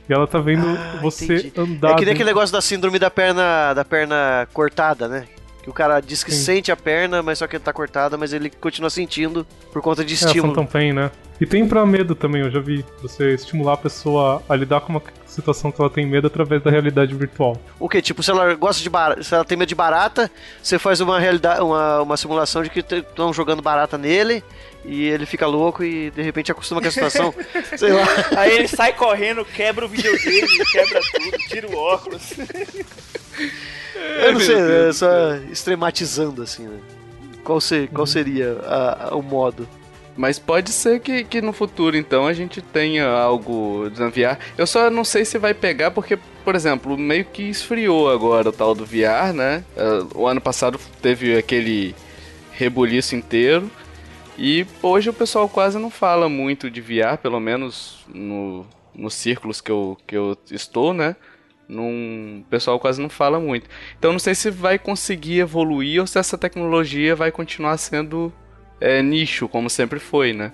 E ela tá vendo Ah, você entendi. andar. é que nem aquele negócio da síndrome da perna, da perna cortada, né? Que o cara diz que Sim. sente a perna, mas só que ele tá cortada, mas ele continua sentindo por conta de É, estímulo. Phantom Pain, né? E tem pra medo também, eu já vi. Você estimular a pessoa a lidar com uma situação que ela tem medo através da realidade virtual. O que? Tipo, se ela gosta de barata, se ela tem medo de barata, você faz uma realidade, uma, uma simulação de que estão jogando barata nele e ele fica louco e de repente acostuma com a situação. Sei lá. Aí ele sai correndo, quebra o videogame, quebra tudo, tira o óculos. Eu não sei, é só extrematizando assim, né? Qual, ser, qual seria a- a- o modo? Mas pode ser que, que no futuro, então, a gente tenha algo de VR. Eu só não sei se vai pegar, porque, por exemplo, meio que esfriou agora o tal do VR, né? Eh, O ano passado teve aquele rebuliço inteiro. E hoje o pessoal quase não fala muito de VR, pelo menos no, nos círculos que eu, que eu estou, né? Num, o pessoal quase não fala muito. Então não sei se vai conseguir evoluir ou se essa tecnologia vai continuar sendo é, nicho, como sempre foi, né?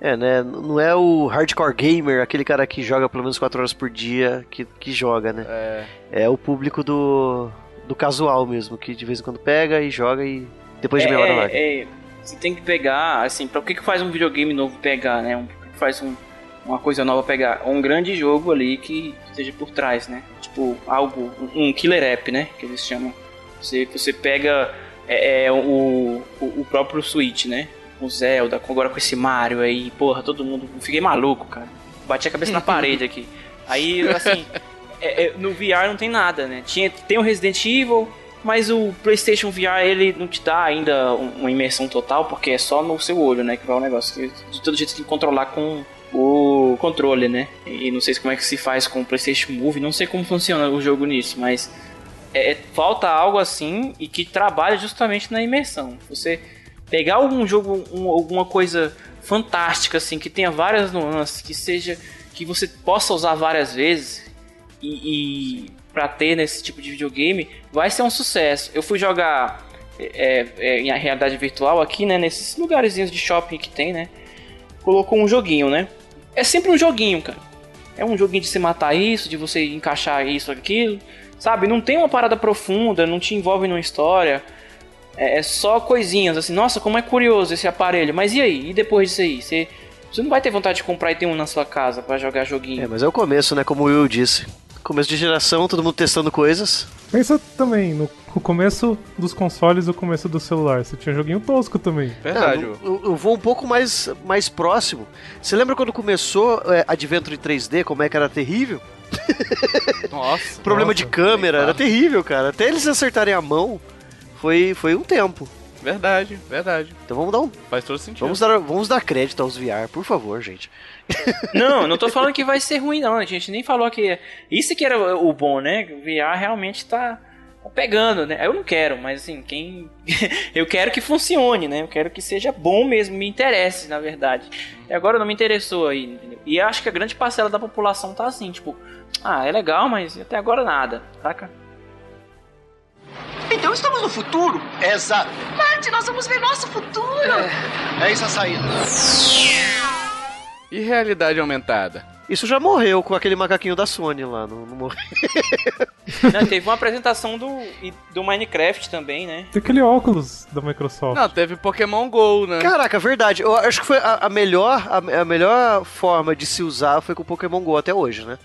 É, né? Não é o hardcore gamer, aquele cara que joga pelo menos 4 horas por dia, que, que joga, né? É, É o público do, do casual mesmo, que de vez em quando pega e joga e depois de meia hora larga. é, é, você tem que pegar, assim, pra o que, que faz um videogame novo pegar, né? Um, o que que faz um- uma coisa nova pegar? Um grande jogo ali que esteja por trás, né? Tipo, algo, um, killer app, né? Que eles chamam. Você, você pega é, é, o, o, próprio Switch, né? O Zelda, agora com esse Mario aí, porra, todo mundo. Fiquei maluco, cara. Bati a cabeça na parede aqui. Aí, assim, é- é, no VR não tem nada, né? Tinha, tem o Resident Evil, mas o PlayStation VR ele não te dá ainda um- uma imersão total, porque é só no seu olho, né? Que vai o negócio. De todo jeito você tem que controlar com o controle, né? E não sei como é que se faz com o PlayStation Move, não sei como funciona o jogo nisso, mas é, é- falta algo assim e que trabalha justamente na imersão. Você pegar algum jogo, um- alguma coisa fantástica assim, que tenha várias nuances, que seja que você possa usar várias vezes e, e para ter nesse tipo de videogame, vai ser um sucesso. Eu fui jogar é, é, em realidade virtual aqui, né, nesses lugarzinhos de shopping que tem, né? Colocou um joguinho, né? É sempre um joguinho, cara. É um joguinho de você matar isso, de você encaixar isso, aquilo. Sabe? Não tem uma parada profunda, não te envolve numa história. é, é só coisinhas, assim, nossa, como é curioso esse aparelho. Mas e aí? E depois disso aí? Você, você não vai ter vontade de comprar e ter um na sua casa pra jogar joguinho. É, mas é o começo, né? Como o Will disse. Começo de geração, todo mundo testando coisas. Pensa também no no começo dos consoles e o começo do celular. Você tinha joguinho tosco também. Verdade. Ah, eu, eu vou um pouco mais, mais próximo. Você lembra quando começou é, Adventure 3D, como é que era terrível? Nossa. Problema Nossa. de câmera, era terrível, cara. Até eles acertarem a mão, foi, foi um tempo. Verdade, verdade. Então vamos dar um. Faz todo sentido. Vamos dar, vamos dar crédito aos VR, por favor, gente. Não, não tô falando que vai ser ruim, não. A gente nem falou que. Isso que era o bom, né? O VR realmente tá, tá pegando, né? Eu não quero, mas assim, quem. eu quero que funcione, né? Eu quero que seja bom mesmo, me interesse, na verdade. E agora não me interessou aí, entendeu? E acho que a grande parcela da população tá assim, tipo, ah, é legal, mas até agora nada, saca? Então estamos no futuro. Exato. Marte, nós vamos ver nosso futuro. É isso a saída. E realidade aumentada? Isso já morreu com aquele macaquinho da Sony lá, não, não morreu. Não, teve uma apresentação do, do Minecraft também, né? Tem aquele óculos da Microsoft. Não, teve Pokémon GO, né? Caraca, verdade. Eu acho que foi a, a melhor, a, a melhor forma de se usar foi com o Pokémon GO até hoje, né?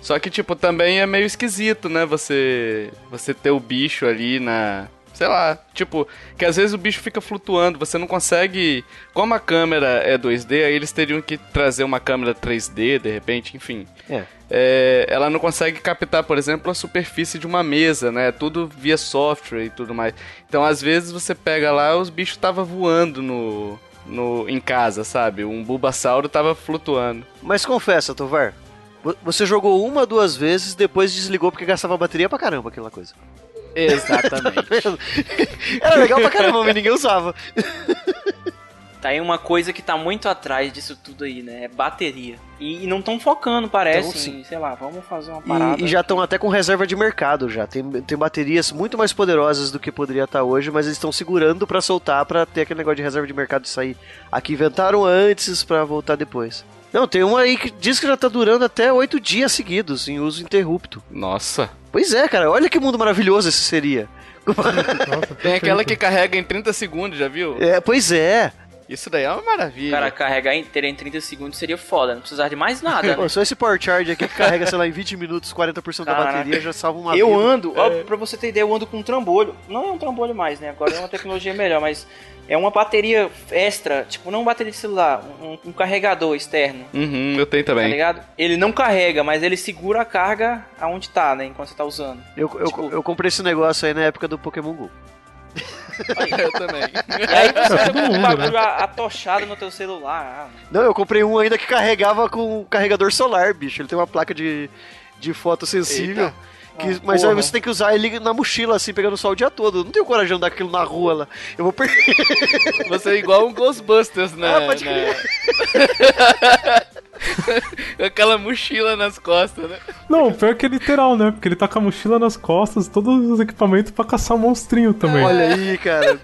Só que, tipo, também é meio esquisito, né? Você, você ter o bicho ali na. Sei lá, tipo, que às vezes o bicho fica flutuando, você não consegue. Como a câmera é 2D, aí eles teriam que trazer uma câmera 3D, de repente, enfim. É. É, ela não consegue captar, por exemplo, a superfície de uma mesa, né? Tudo via software e tudo mais. Então, às vezes você pega lá, os bichos estavam voando no, no em casa, sabe? Um bulbasauro tava flutuando. Mas confessa, Tovar, vo- você jogou uma, duas vezes, depois desligou porque gastava bateria pra caramba aquela coisa. Exatamente. Era legal pra caramba, mas ninguém usava. Tá aí uma coisa que tá muito atrás disso tudo aí, né? É bateria. E, e não estão focando, parece, Então, sim. em, sei lá, vamos fazer uma parada. E, e já estão até com reserva de mercado já. Tem, tem baterias muito mais poderosas do que poderia estar hoje, mas eles estão segurando pra soltar pra ter aquele negócio de reserva de mercado de sair. Aqui inventaram antes pra voltar depois. Não, tem uma aí que diz que já tá durando até oito dias seguidos em uso interrupto. Nossa. Pois é, cara, olha que mundo maravilhoso esse seria. Nossa, Tem aquela que carrega em 30 segundos, já viu? É, pois é. Isso daí é uma maravilha. Cara, carregar inteira em 30 segundos seria foda, não precisar de mais nada, né? Pô, só esse Power Charge aqui que carrega, sei lá, em 20 minutos 40% da Caraca. bateria já salva uma Eu vida. ando, ó, pra você ter ideia, eu ando com um trambolho. Não é um trambolho mais, né? Agora é uma tecnologia melhor, mas é uma bateria extra, tipo, não bateria de celular, um, um carregador externo, Uhum, eu tenho tá também. ligado? Ele não carrega, mas ele segura a carga aonde tá, né? Enquanto você tá usando. Eu, eu, Tipo- eu comprei esse negócio aí na época do Pokémon GO. eu também. E aí você com mundo, um bagulho né? atochado no teu celular. Ah, Não, eu comprei um ainda que carregava com um carregador solar, bicho. Ele tem uma placa de, de foto sensível. Eita. Que- Ah, mas aí porra. você tem que usar ele na mochila, assim, pegando sol o dia todo. Eu não tenho coragem de andar aquilo na rua lá. Eu vou perder. Você é igual um Ghostbusters, né? Ah, pode né? Com aquela mochila nas costas, né? Não, pior que é literal, né? Porque ele tá com a mochila nas costas, todos os equipamentos pra caçar um monstrinho também. Olha aí, cara.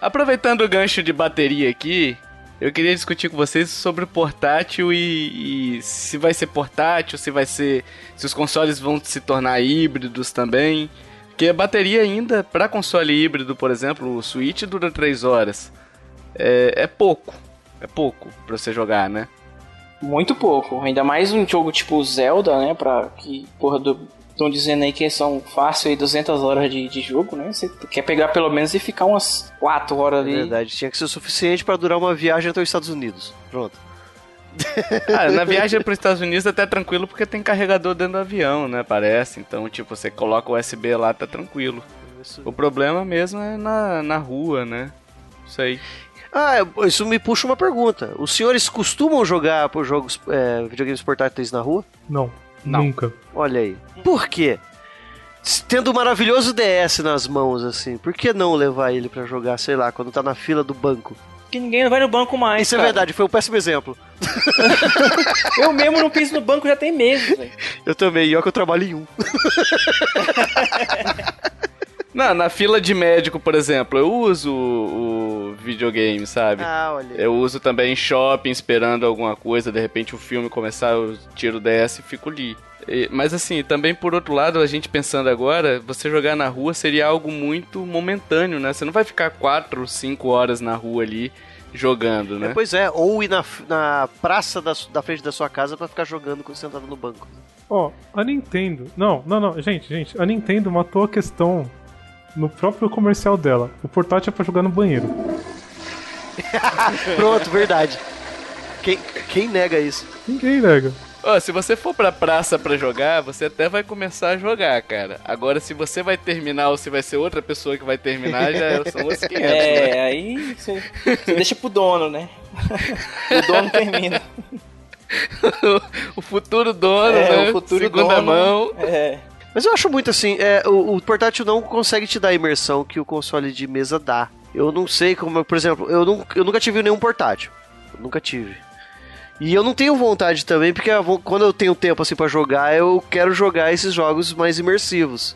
Aproveitando o gancho de bateria aqui, eu queria discutir com vocês sobre o portátil e, e se vai ser portátil, se vai ser. se os consoles vão se tornar híbridos também. Porque a bateria ainda, para console híbrido, por exemplo, o Switch dura 3 horas. É, é pouco. É pouco pra você jogar, né? Muito pouco. Ainda mais um jogo tipo Zelda, né? Pra que, porra, estão dizendo aí que são fácil aí 200 horas de, de jogo, né? Você quer pegar pelo menos e ficar umas 4 horas É ali. verdade, tinha que ser o suficiente pra durar uma viagem até os Estados Unidos. Pronto. Ah, na viagem para os Estados Unidos é até tranquilo porque tem carregador dentro do avião, né? Parece. Então, tipo, você coloca o USB lá, tá tranquilo. O problema mesmo é na, na rua, né? Isso aí. Ah, isso me puxa uma pergunta. Os senhores costumam jogar por jogos, é, videogames portáteis na rua? Não, Não. nunca. Olha aí. Por quê? Tendo o maravilhoso DS nas mãos, assim, por que não levar ele pra jogar, sei lá, quando tá na fila do banco? Que ninguém vai no banco mais. Isso é cara. verdade, foi um péssimo exemplo. Eu mesmo não piso no banco já tem meses, velho. Eu também, e olha que eu trabalho em um. Não, na fila de médico, por exemplo, eu uso o, o videogame, sabe? Ah, olha. Eu uso também em shopping, esperando alguma coisa, de repente o filme começar, eu tiro o DS e fico ali. E- Mas assim, também por outro lado, a gente pensando agora, você jogar na rua seria algo muito momentâneo, né? Você não vai ficar 4, 5 horas na rua ali jogando, né? É, pois é, ou ir na, na praça da, da frente da sua casa pra ficar jogando sentado no banco. Ó, a Nintendo. Não, não, não, gente, gente. A Nintendo matou a questão no próprio comercial dela. O portátil é pra jogar no banheiro. Pronto, verdade. Quem, quem nega isso? Ninguém nega. Ó, se você for pra praça pra jogar, você até vai começar a jogar, cara. Agora, se você vai terminar ou se vai ser outra pessoa que vai terminar, já são outros 500. É, aí você você deixa pro dono, né? o dono termina. o futuro dono, É, né? o futuro Segunda dono. mão. É. Mas eu acho muito assim, é, o, o portátil não consegue te dar a imersão que o console de mesa dá. Eu não sei como, por exemplo, eu, não, eu nunca tive nenhum portátil. Eu nunca tive. E eu não tenho vontade também, porque eu quando eu tenho tempo assim para jogar, eu quero jogar esses jogos mais imersivos.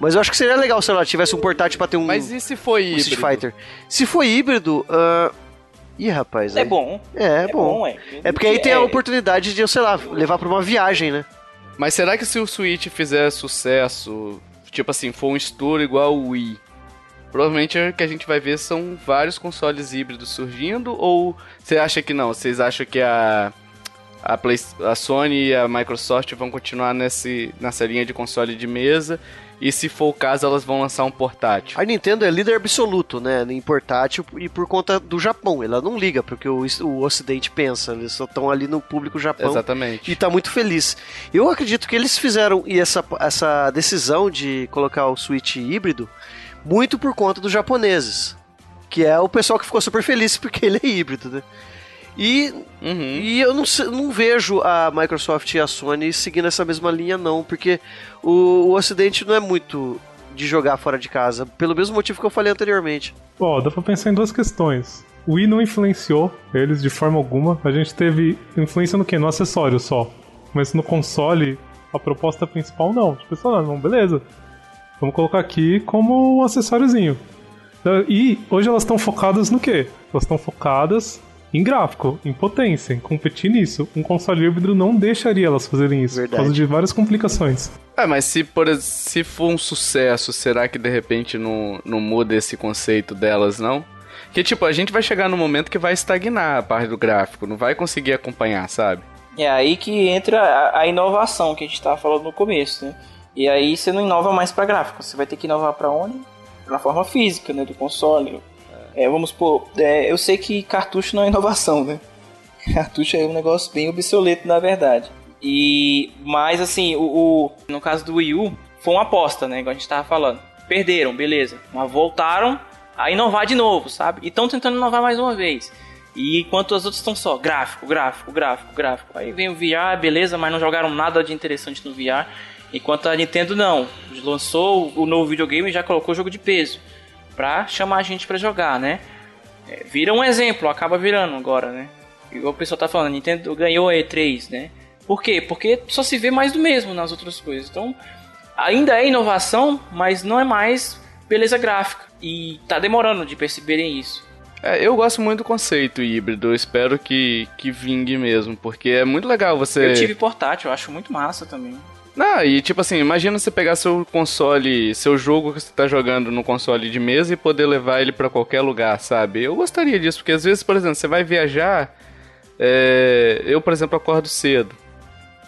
Mas eu acho que seria legal se ela tivesse um portátil pra ter um, Mas e se foi um híbrido? Street Fighter. Se for híbrido, ah, ih, rapaz. É aí- bom. É, é bom. é. É porque aí tem a É, oportunidade de, eu sei lá, levar pra uma viagem, né? Mas será que se o Switch fizer sucesso, tipo assim, for um estouro igual o Wii, provavelmente o que a gente vai ver são vários consoles híbridos surgindo? Ou você acha que não? Vocês acham que a, a, Play, a Sony e a Microsoft vão continuar nesse, nessa linha de console de mesa? E se for o caso, elas vão lançar um portátil? A Nintendo é líder absoluto, né, em portátil e por conta do Japão. Ela não liga porque o, o Ocidente pensa, eles só estão ali no público Japão Exatamente. e tá muito feliz. Eu acredito que eles fizeram e essa, essa decisão de colocar o Switch híbrido muito por conta dos japoneses, que é o pessoal que ficou super feliz porque ele é híbrido, né? E, Uhum. e eu não, não vejo a Microsoft e a Sony seguindo essa mesma linha, não, porque o, o Ocidente não é muito de jogar fora de casa, pelo mesmo motivo que eu falei anteriormente. Ó, dá pra pensar em duas questões. O Wii não influenciou eles de forma alguma. A gente teve influência no quê? No acessório só. Mas no console, a proposta principal não. Tipo, lá, não, beleza. Vamos colocar aqui como um acessóriozinho. E hoje elas estão focadas no quê? Elas estão focadas em gráfico, em potência, em competir nisso. Um console híbrido não deixaria elas fazerem isso, Verdade. por causa de várias complicações. É, mas se, por, se for um sucesso, será que de repente não, não muda esse conceito delas, não? Que tipo, a gente vai chegar num momento que vai estagnar a parte do gráfico, não vai conseguir acompanhar, sabe? É aí que entra a, a inovação que a gente tava falando no começo, né? E aí você não inova mais pra gráfico, você vai ter que inovar pra onde? Na forma física, né? Do console. É, vamos supor, é, eu sei que cartucho não é inovação, né? Cartucho é um negócio bem obsoleto, na verdade. E, mas assim, o, o- no caso do Wii U, foi uma aposta, né? Igual a gente tava falando. Perderam, beleza. Mas voltaram a inovar de novo, sabe? E estão tentando inovar mais uma vez. E enquanto as outras estão só gráfico, gráfico, gráfico, gráfico. Aí vem o VR, beleza, mas não jogaram nada de interessante no VR. Enquanto a Nintendo não. Lançou o novo videogame e já colocou jogo de peso. Pra chamar a gente pra jogar, né? É, vira um exemplo, acaba virando agora, né? Igual o pessoal tá falando, a Nintendo ganhou a E3, né? Por quê? Porque só se vê mais do mesmo nas outras coisas. Então, ainda é inovação, mas não é mais beleza gráfica. E tá demorando de perceberem isso. É, eu gosto muito do conceito híbrido, eu espero que, que vingue mesmo, porque é muito legal você... Eu tive portátil, eu acho muito massa também. Não, e tipo assim, imagina você pegar seu console, seu jogo que você tá jogando no console de mesa e poder levar ele pra qualquer lugar, sabe? Eu gostaria disso, porque às vezes, por exemplo, você vai viajar, é, eu, por exemplo, acordo cedo,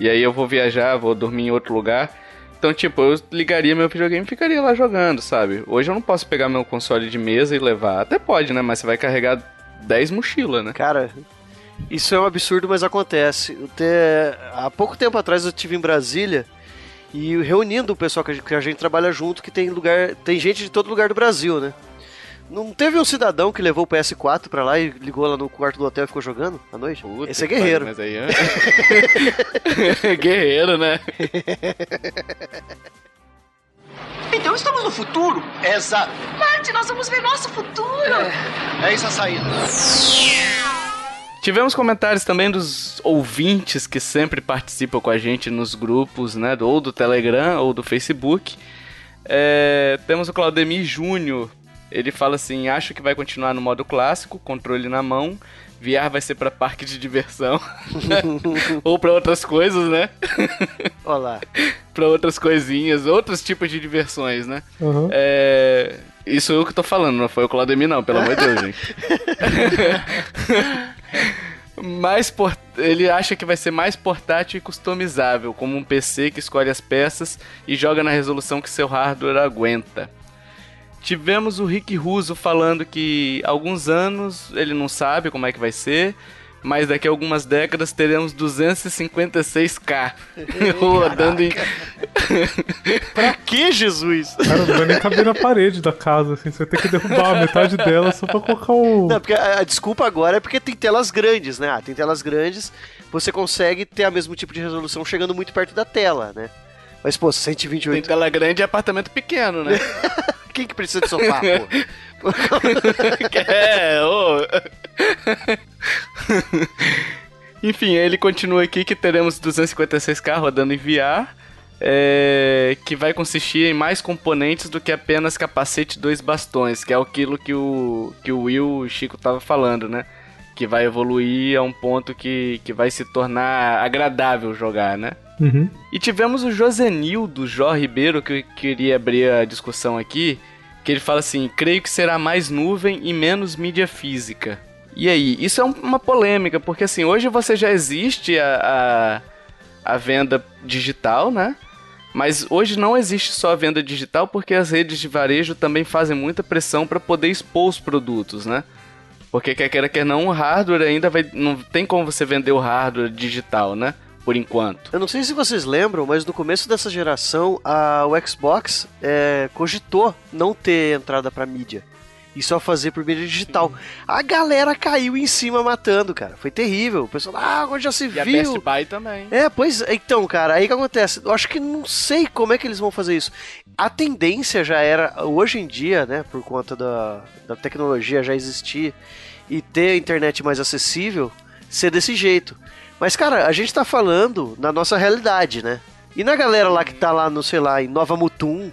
e aí eu vou viajar, vou dormir em outro lugar, então, tipo, eu ligaria meu videogame e ficaria lá jogando, sabe? Hoje eu não posso pegar meu console de mesa e levar, até pode, né? Mas você vai carregar 10 mochilas, né? Cara, isso é um absurdo, mas acontece. Te- Há pouco tempo atrás eu estive em Brasília e reunindo o pessoal que a gente, que a gente trabalha junto, que tem lugar, tem gente de todo lugar do Brasil, né? Não teve um cidadão que levou o PS4 pra lá e ligou lá no quarto do hotel e ficou jogando à noite? Puta Esse é guerreiro. Mas aí, é- guerreiro, né? Então estamos no futuro. Exato. Marte, nós vamos ver nosso futuro. É isso a saída. Tivemos comentários também dos ouvintes que sempre participam com a gente nos grupos, né? Ou do Telegram ou do Facebook. É, temos o Claudemir Júnior. Ele fala assim: acho que vai continuar no modo clássico, controle na mão, VR vai ser para parque de diversão ou para outras coisas, né? Olá. para outras coisinhas, outros tipos de diversões, né? Uhum. É... Isso eu que tô falando, não foi o Claudemir não, pelo amor de Deus, gente. mais por... Ele acha que vai ser mais portátil e customizável, como um PC que escolhe as peças e joga na resolução que seu hardware aguenta. Tivemos o Rick Russo falando que alguns anos ele não sabe como é que vai ser, mas daqui a algumas décadas teremos 256k rodando em. pra que, Jesus? Cara, não vai nem caber na parede da casa, assim. Você vai ter que derrubar metade dela só pra colocar o. Não, porque a, a desculpa agora é porque tem telas grandes, né? Ah, tem telas grandes, você consegue ter o mesmo tipo de resolução chegando muito perto da tela, né? Mas, pô, 128. Tem tela grande e apartamento pequeno, né? Quem que precisa de sofá, pô? é, ô. Enfim, ele continua aqui que teremos 256k rodando em VR. É, que vai consistir em mais componentes do que apenas capacete e dois bastões, que é aquilo que o, que o Will o Chico tava falando, né? Que vai evoluir a um ponto que, que vai se tornar agradável jogar, né? Uhum. E tivemos o Josenildo Jó Ribeiro, que eu queria abrir a discussão aqui, que ele fala assim: creio que será mais nuvem e menos mídia física. E aí, isso é um- uma polêmica, porque assim, hoje você já existe a, a, a venda digital, né? Mas hoje não existe só a venda digital porque as redes de varejo também fazem muita pressão para poder expor os produtos, né? Porque quer queira quer não, o hardware ainda vai. Não tem como você vender o hardware digital, né? Por enquanto. Eu não sei se vocês lembram, mas no começo dessa geração, a, o Xbox é, cogitou não ter entrada pra mídia. E só fazer por mídia digital. A galera caiu em cima matando, cara. Foi terrível. O pessoal, ah, agora já se E a Best viu. Buy também. É, pois então, cara, aí que acontece? Eu acho que não sei como é que eles vão fazer isso. A tendência já era, hoje em dia, né, por conta da, da tecnologia já existir e ter a internet mais acessível, ser desse jeito. Mas, cara, a gente tá falando na nossa realidade, né? E na galera lá que tá lá no, sei lá, em Nova Mutum,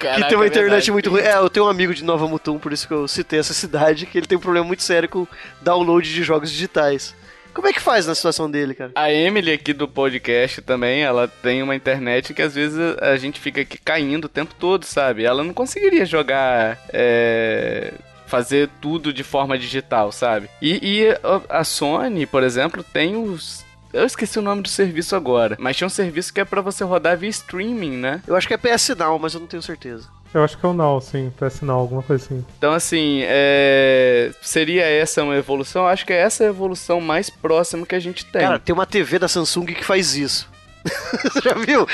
que tem uma internet muito ruim. É, eu tenho um amigo de Nova Mutum, por isso que eu citei essa cidade, que ele tem um problema muito sério com download de jogos digitais. Como é que faz na situação dele, cara? A Emily aqui do podcast também, ela tem uma internet que às vezes a gente fica aqui caindo o tempo todo, sabe? Ela não conseguiria jogar. É, fazer tudo de forma digital, sabe? E, e a- Sony, por exemplo, tem os. Eu esqueci o nome do serviço agora, mas tinha um serviço que é pra você rodar via streaming, né? Eu acho que é PS Now, mas eu não tenho certeza. Eu acho que é o Now, sim, PS Now, alguma coisa assim. Então, assim, é... seria essa uma evolução? Acho que é essa a evolução mais próxima que a gente tem. Cara, tem uma TV da Samsung que faz isso. Você já viu?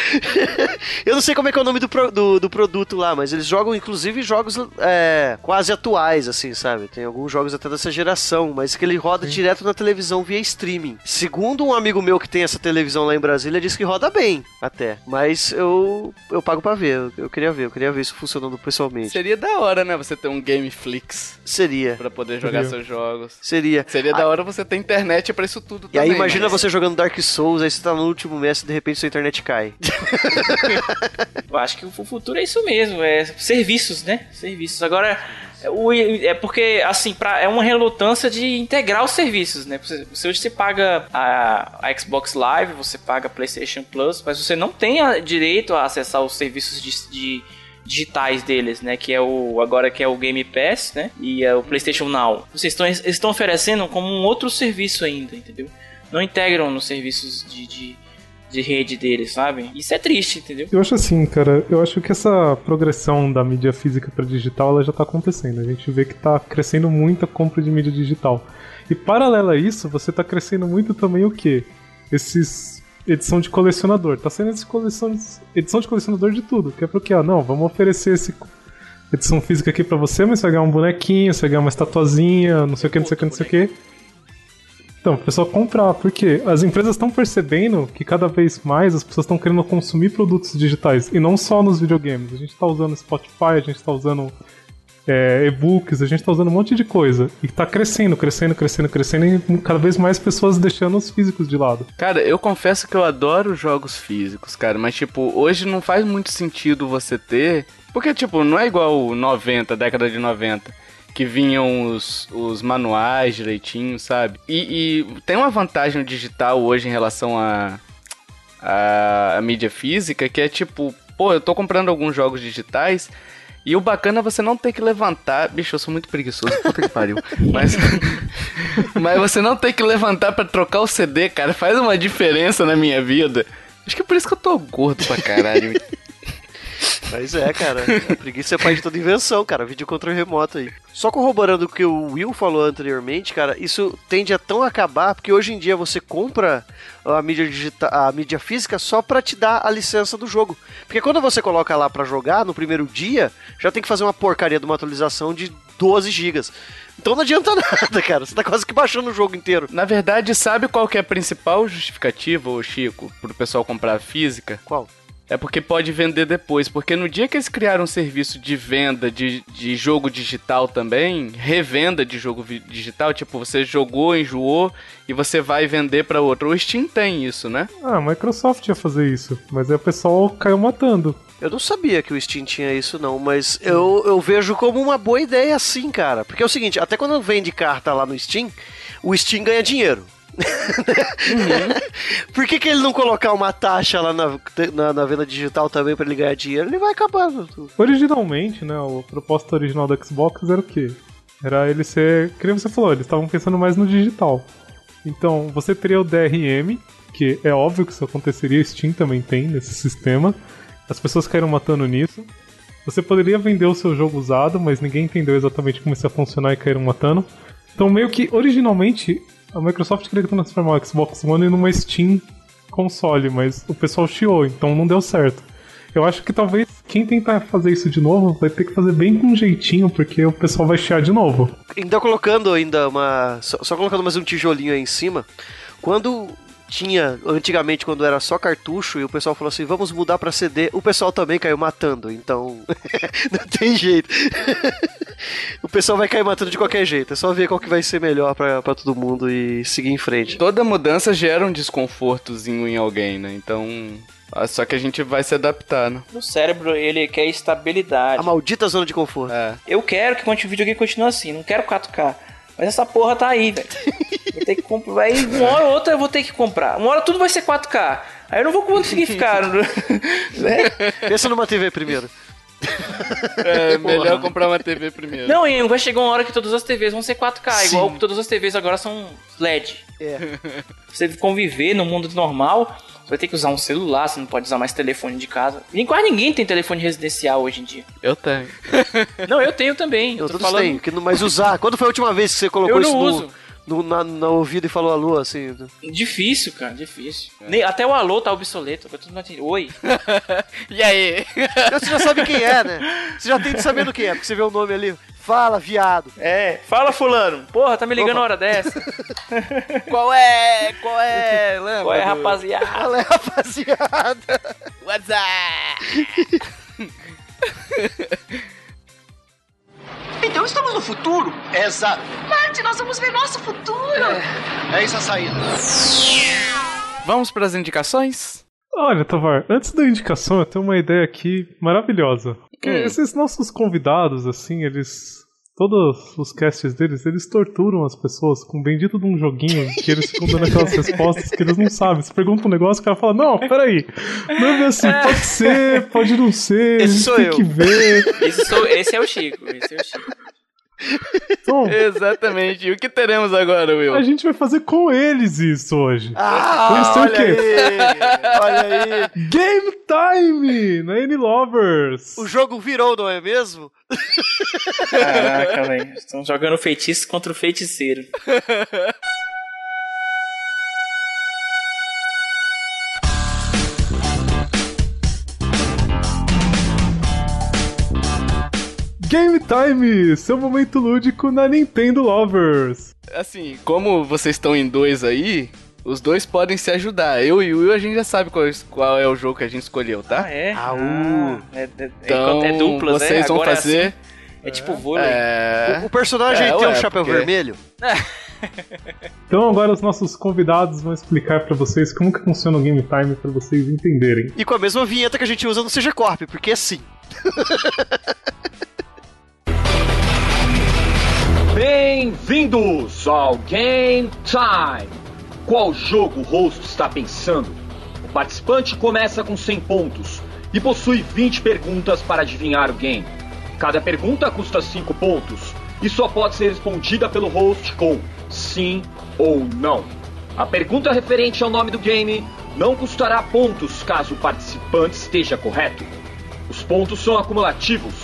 Eu não sei como é que é o nome do, pro- do, do produto lá, mas eles jogam inclusive jogos é, quase atuais, assim, sabe? Tem alguns jogos até dessa geração, mas que ele roda direto na televisão via streaming. Segundo um amigo meu que tem essa televisão lá em Brasília, diz que roda bem, até. Mas eu, eu pago pra ver, eu, eu queria ver, eu queria ver isso funcionando pessoalmente. Seria da hora, né? Você ter um Gameflix Seria, pra poder jogar Seria. seus jogos. seria. Seria da hora você ter internet pra isso tudo E aí também. imagina mas- você jogando Dark Souls, aí você tá no último mês e de repente sua internet cai. Eu acho que o futuro é isso mesmo, é serviços, né? Serviços. Agora, o, é porque, assim, pra, é uma relutância de integrar os serviços, né? Você, hoje você paga a, a Xbox Live, você paga a PlayStation Plus, mas você não tem a- direito a acessar os serviços de, de digitais deles, né? Que é o agora que é o Game Pass, né? E é o PlayStation Now. Vocês estão estão oferecendo como um outro serviço ainda, entendeu? Não integram nos serviços de, de, de rede deles, sabe? Isso é triste, entendeu? Eu acho assim, cara, eu acho que essa progressão da mídia física para digital ela já tá acontecendo. A gente vê que tá crescendo muito a compra de mídia digital. E paralelo a isso, você tá crescendo muito também o quê? Esses edição de colecionador. Tá sendo esse coleção, edição de colecionador de tudo. Que é pro quê? Ah, não, vamos oferecer esse edição física aqui pra você, mas você vai ganhar um bonequinho, você vai ganhar uma estatuazinha, não sei o que, não sei o que, não sei o que. Então, o pessoal comprar, porque as empresas estão percebendo que cada vez mais as pessoas estão querendo consumir produtos digitais, e não só nos videogames. A gente está usando Spotify, a gente está usando é, e-books, a gente está usando um monte de coisa. E está crescendo, crescendo, crescendo, crescendo, e cada vez mais pessoas deixando os físicos de lado. Cara, eu confesso que eu adoro jogos físicos, cara, mas tipo, hoje não faz muito sentido você ter. Porque, tipo, não é igual 90, década de 90. Que vinham os, os manuais direitinho, sabe? E, e tem uma vantagem digital hoje em relação a, a, a mídia física, que é tipo, pô, eu tô comprando alguns jogos digitais. E o bacana é você não ter que levantar. Bicho, eu sou muito preguiçoso, puta que pariu. Mas, mas você não ter que levantar para trocar o CD, cara, faz uma diferença na minha vida. Acho que é por isso que eu tô gordo pra caralho. Mas é, cara. A preguiça é pai de toda invenção, cara. Vídeo controle remoto aí. Só corroborando o que o Will falou anteriormente, cara, isso tende a tão acabar porque hoje em dia você compra a mídia digital, a mídia física só para te dar a licença do jogo. Porque quando você coloca lá para jogar no primeiro dia, já tem que fazer uma porcaria de uma atualização de 12 gigas. Então não adianta nada, cara. Você tá quase que baixando o jogo inteiro. Na verdade, sabe qual que é a principal justificativa, ô Chico, pro pessoal comprar a física? Qual? É porque pode vender depois. Porque no dia que eles criaram um serviço de venda de, de jogo digital também, revenda de jogo digital, tipo, você jogou, enjoou e você vai vender para outro. O Steam tem isso, né? Ah, a Microsoft ia fazer isso, mas aí o pessoal caiu matando. Eu não sabia que o Steam tinha isso, não, mas eu, eu vejo como uma boa ideia sim, cara. Porque é o seguinte, até quando vende carta lá no Steam, o Steam ganha dinheiro. Uhum. Por que, que ele não colocar uma taxa lá na, na, na venda digital também para ele ganhar dinheiro? Ele vai acabando. Originalmente, né, a proposta original do Xbox era o quê? Era ele ser. Que você falou, eles estavam pensando mais no digital. Então, você teria o DRM, que é óbvio que isso aconteceria, Steam também tem nesse sistema. As pessoas caíram matando nisso. Você poderia vender o seu jogo usado, mas ninguém entendeu exatamente como isso ia funcionar e caíram matando. Então, meio que originalmente a Microsoft queria transformar o Xbox One numa Steam console, mas o pessoal chiou, então não deu certo. Eu acho que talvez quem tentar fazer isso de novo vai ter que fazer bem com jeitinho, porque o pessoal vai chiar de novo. Ainda colocando ainda uma. Só, só colocando mais um tijolinho aí em cima. Quando tinha antigamente quando era só cartucho e o pessoal falou assim, vamos mudar para CD, o pessoal também caiu matando, então não tem jeito. o pessoal vai cair matando de qualquer jeito, é só ver qual que vai ser melhor para todo mundo e seguir em frente. Toda mudança gera um desconfortozinho em alguém, né? Então, ah, só que a gente vai se adaptar, né? O cérebro, ele quer estabilidade. A maldita zona de conforto. É. Eu quero que o videogame continue assim, não quero 4K. Mas essa porra tá aí, velho. Vou ter que comprar. Aí uma hora ou outra eu vou ter que comprar. Uma hora tudo vai ser 4K. Aí eu não vou conseguir ficar. né? Pensa numa TV primeiro. É, melhor comprar uma TV primeiro. Não, e vai chegar uma hora que todas as TVs vão ser 4K, Sim. igual todas as TVs agora são LED. É. Você conviver no mundo normal, você vai ter que usar um celular, você não pode usar mais telefone de casa. Nem quase ninguém tem telefone residencial hoje em dia. Eu tenho. Não, eu tenho também. Eu, tô falando... tenho, que não mais usar. Quando foi a última vez que você colocou eu não isso uso. No no, na, na ouvido e falou alô, assim. Difícil, cara, difícil. É. Nem, até o alô tá obsoleto. Oi. e aí? Você já sabe quem é, né? Você já tem de saber do que é, porque você vê o nome ali. Fala, viado. É, fala, fulano. Porra, tá me ligando Opa. hora dessa. Qual é? Qual é? Lembra? Qual é, rapaziada? Qual é, rapaziada? WhatsApp. Então estamos no futuro? Exato. Marte, nós vamos ver nosso futuro. É, é isso a saída. Vamos para as indicações? Olha, Tavar, antes da indicação, eu tenho uma ideia aqui maravilhosa. Hum. Esses nossos convidados, assim, eles todos os casts deles, eles torturam as pessoas com um bendito de um joguinho que eles ficam dando aquelas respostas que eles não sabem. Você pergunta um negócio, o cara fala, não, peraí. Não é assim, pode ser, pode não ser, esse sou tem eu. que ver. Esse, sou, esse é o Chico, esse é o Chico. Tom, Exatamente. E o que teremos agora, Will? A gente vai fazer com eles isso hoje. Ah, olha o quê? Aí, olha aí. Game Time na N Lovers. O jogo virou, não é mesmo? Caraca, velho. Estão jogando feitiço contra o feiticeiro. Game Time, seu momento lúdico na Nintendo Lovers. Assim, como vocês estão em dois aí, os dois podem se ajudar. Eu e o Will, a gente já sabe qual, qual é o jogo que a gente escolheu, tá? Ah, é? Ah, uh. é, é, então, é duplas, vocês é? vão Agora fazer... É, assim, é tipo vôlei. É... O, o personagem tem um chapéu porque... vermelho? então agora os nossos convidados vão explicar para vocês como que funciona o Game Time para vocês entenderem. E com a mesma vinheta que a gente usa no CG Corp, porque é sim. Bem-vindos ao Game Time! Qual jogo o host está pensando? O participante começa com 100 pontos e possui 20 perguntas para adivinhar o game. Cada pergunta custa 5 pontos e só pode ser respondida pelo host com sim ou não. A pergunta referente ao nome do game não custará pontos caso o participante esteja correto. Os pontos são acumulativos,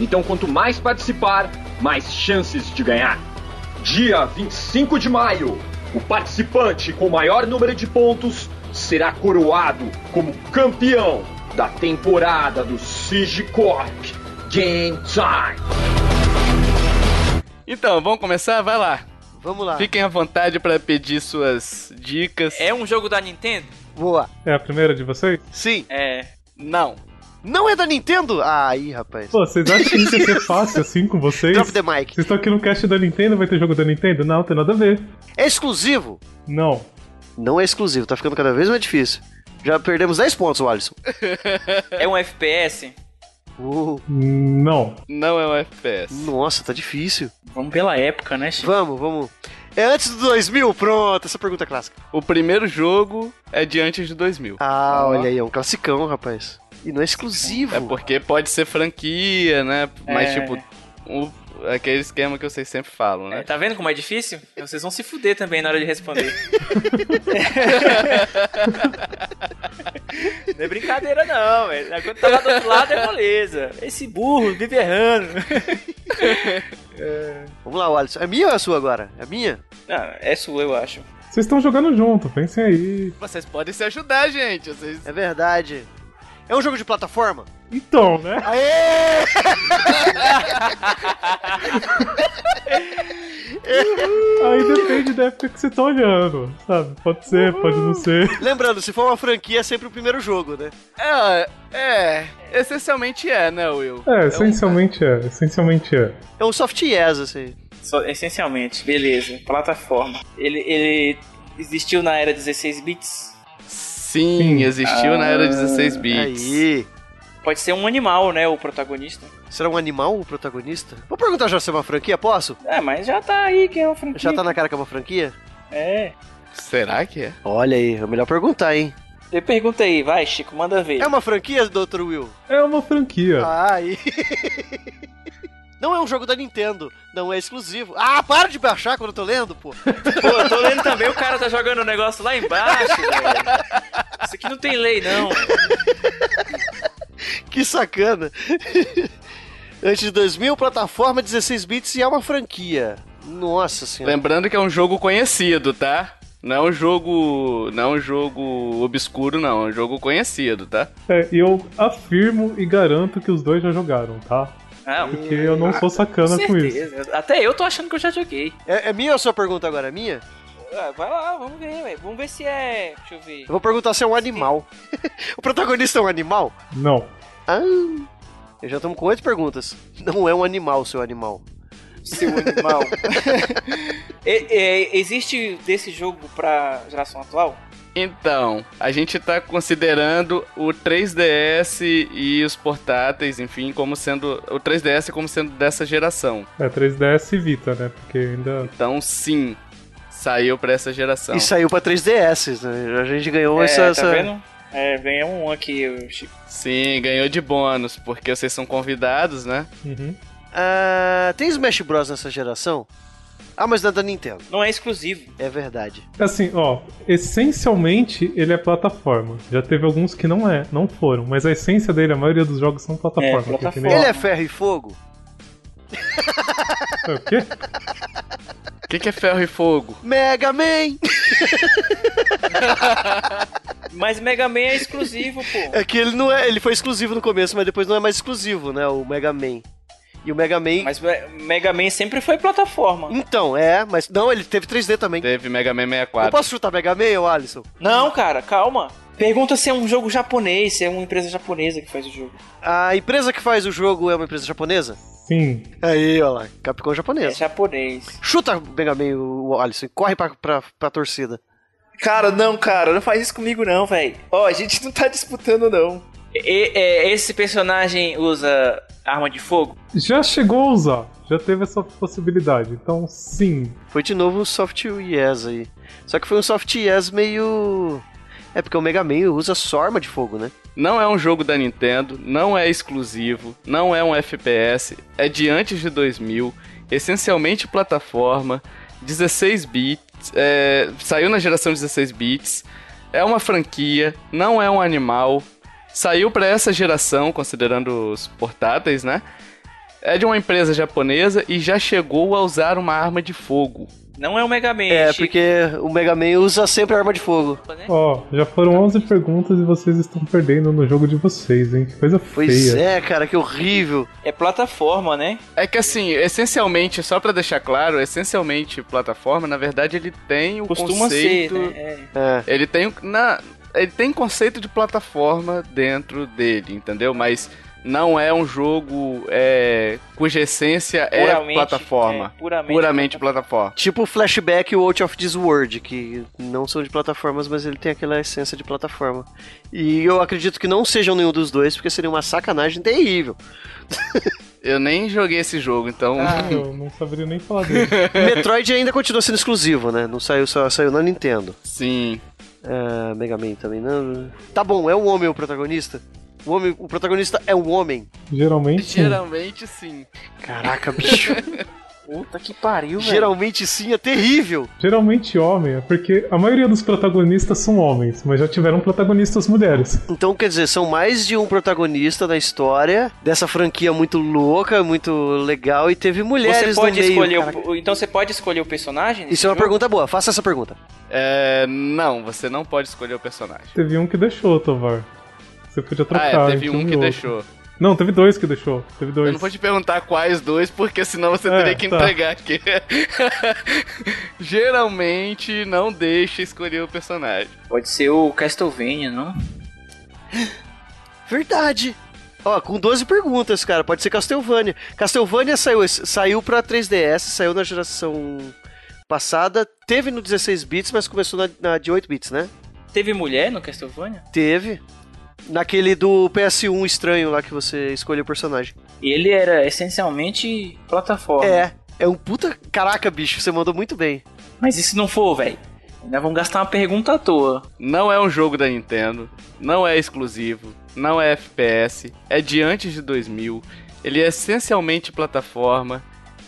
então quanto mais participar, mais chances de ganhar. Dia 25 de maio, o participante com maior número de pontos será coroado como campeão da temporada do Siege Corp Game Time. Então, vamos começar? Vai lá. Vamos lá. Fiquem à vontade para pedir suas dicas. É um jogo da Nintendo? Boa. É a primeira de vocês? Sim. É. Não. Não é da Nintendo? Ah, aí, rapaz. Pô, vocês acham que isso ia ser fácil assim com vocês? Drop the mic. Vocês estão aqui no cast da Nintendo, vai ter jogo da Nintendo? Não, tem nada a ver. É exclusivo? Não. Não é exclusivo, tá ficando cada vez mais difícil. Já perdemos 10 pontos, Alisson. É um FPS? Uh, Não. Não é um FPS. nossa, tá difícil. Vamos pela época, né, Chico? Vamos, vamos. É antes do 2000? Pronto, essa pergunta é clássica. O primeiro jogo é de antes de 2000. Ah, olha aí, é um classicão, rapaz. E não é exclusivo. É porque pode ser franquia, né? Mas, É. tipo, o- aquele esquema que vocês sempre falam, É, né? tá vendo como é difícil? Vocês vão se fuder também na hora de responder. não é brincadeira não, velho. Quando tá lá do outro lado é moleza. Esse burro vive errando. Vamos lá, Alisson. É minha ou é a sua agora? É minha? Não, é sua, eu acho. Vocês estão jogando junto, pensem aí. Vocês podem se ajudar, gente. Vocês... É verdade. É um jogo de plataforma? Então, né? Aê! Aí depende da época que você tá olhando, sabe? Pode ser, pode não ser. Lembrando, se for uma franquia, é sempre o primeiro jogo, né? É, é. Essencialmente é, né, Will? É, um- essencialmente é, essencialmente é. É um soft yes, assim. Só- essencialmente, beleza. Plataforma. Ele, ele existiu na era 16 bits. Sim, Sim. existiu na era 16 bits. Aí. Pode ser um animal, né? O protagonista. Será um animal o protagonista? Vou perguntar já se é uma franquia, posso? É, mas já tá aí que é o franquia. Já tá na cara que é uma franquia? É. Será que é? Olha aí, é melhor perguntar, hein? Eu pergunta aí, vai, Chico, manda ver. É uma franquia, Dr. Will? É uma franquia. Ah, aí. Não é um jogo da Nintendo, não é exclusivo. Ah, para de baixar quando eu tô lendo, pô. Pô, eu tô lendo também, o cara tá jogando o negócio lá embaixo, velho. Isso aqui não tem lei, não. Que sacana. Antes de 2000, plataforma 16 bits e é uma franquia. Nossa senhora. Lembrando que é um jogo conhecido, tá? Não é um jogo. Não é um jogo obscuro, não. É um jogo conhecido, tá? É, e eu afirmo e garanto que os dois já jogaram, tá? Ah, Porque eu não sou sacana com isso. certeza. Até eu tô achando que eu já joguei. É, é minha ou a sua pergunta agora? É minha? Ah, vai lá, vamos ver, velho. Vamos ver se é. Deixa eu ver. Eu vou perguntar se é um animal. o protagonista é um animal? Não. Ah, já estamos com oito perguntas. Não é um animal, seu animal. Seu animal. E- e- existe desse jogo pra geração atual? Então, a gente tá considerando o 3DS e os portáteis, enfim, como sendo. O 3DS como sendo dessa geração. É 3DS e Vita, né? Porque ainda. Então, sim, saiu pra essa geração. E saiu pra 3DS, né? A gente ganhou é, essa. tá essa- vendo? É, ganhou um aqui, o Chico. Sim, ganhou de bônus, porque vocês são convidados, né? Uhum. Ah, tem Smash Bros nessa geração? Ah, mas não é da Nintendo. Não é exclusivo. É verdade. Assim, ó, essencialmente ele é plataforma. Já teve alguns que não é, não foram, mas a essência dele, a maioria dos jogos são plataforma. É, plataforma. que nem- Ele é ferro e fogo? É o quê? O que, que é ferro e fogo? Mega Man! Mas Mega Man é exclusivo, pô. É que ele não é. Ele foi exclusivo no começo, mas depois não é mais exclusivo, né? O Mega Man. E o Mega Man. Mas Me- Mega Man sempre foi plataforma. Então, é, mas. Não, ele teve 3D também. Teve Mega Man Eu 64. posso chutar Mega Man, ô Alisson? Não, cara, calma. Pergunta se é um jogo japonês, se é uma empresa japonesa que faz o jogo. A empresa que faz o jogo é uma empresa japonesa? Sim. Aí, ó lá, Capcom É japonesa. japonês. Chuta Mega Man, o Alisson, e corre pra, pra, pra torcida. Cara, não, cara, não faz isso comigo não, velho. Ó, a gente não tá disputando não. E- e- esse personagem usa arma de fogo? Já chegou a usar. Já teve essa possibilidade. Então, sim. Foi de novo um soft yes aí. Só que foi um soft yes meio. É porque o Mega Man usa só arma de fogo, né? Não é um jogo da Nintendo, não é exclusivo, não é um FPS, é de antes de 2000, essencialmente plataforma, 16 bits, é, saiu na geração 16 bits, é uma franquia, não é um animal, saiu para essa geração, considerando os portáteis, né? É de uma empresa japonesa e já chegou a usar uma arma de fogo. Não é o Mega Man. É, Chico. porque o Mega Man usa sempre arma de fogo. Ó, já foram 11 perguntas e vocês estão perdendo no jogo de vocês, hein? Que coisa Pois feia. é, cara, que horrível. É plataforma, né? É que assim, essencialmente, só pra deixar claro, essencialmente plataforma, na verdade ele tem o Costuma conceito... ser, né? É. É. Ele tem o- na ele tem conceito de plataforma dentro dele, entendeu? Mas não é um jogo é, cuja essência é Puramente, plataforma. é, puramente puramente plataforma. Tipo o Flashback e o Out of This World, que não são de plataformas, mas ele tem aquela essência de plataforma. E eu acredito que não sejam nenhum dos dois, porque seria uma sacanagem terrível. Eu nem joguei esse jogo, então. Ah, eu não saberia nem falar dele. Metroid ainda continua sendo exclusivo, né? Não saiu, só saiu na Nintendo. Sim. É, Mega Man também não. Tá bom, é um homem o protagonista? O, homem, o protagonista é um homem. Geralmente, sim. Geralmente sim. Caraca, bicho. Puta que pariu, velho. Geralmente sim, é terrível. Geralmente homem, é porque a maioria dos protagonistas são homens, mas já tiveram protagonistas mulheres. Então, quer dizer, são mais de um protagonista da história dessa franquia muito louca, muito legal, e teve mulheres Você pode no meio. escolher cara. o, então você pode escolher o personagem? Isso é uma jogo? pergunta boa, faça essa pergunta. É, não, você não pode escolher o personagem. Teve um que deixou, Tovar. Você podia trocar. ah, é, teve um que outro. deixou. Não, teve dois que deixou. Teve dois. Eu não vou te perguntar quais dois, porque senão você É, teria que tá. entregar aqui. Geralmente não deixa escolher o personagem. Pode ser o Castlevania, não? Verdade. Ó, com 12 perguntas, cara. Pode ser Castlevania. Castlevania saiu, saiu pra 3DS, saiu na geração passada. Teve no 16 bits, mas começou na, na de 8 bits, né? Teve mulher no Castlevania? Teve. Naquele do PS1 estranho lá que você escolheu o personagem. Ele era essencialmente plataforma. É. É um puta. Caraca, bicho, você mandou muito bem. Mas e se não for, velho? Ainda vamos gastar uma pergunta à toa. Não é um jogo da Nintendo, não é exclusivo, não é FPS, é de antes de 2000, ele é essencialmente plataforma,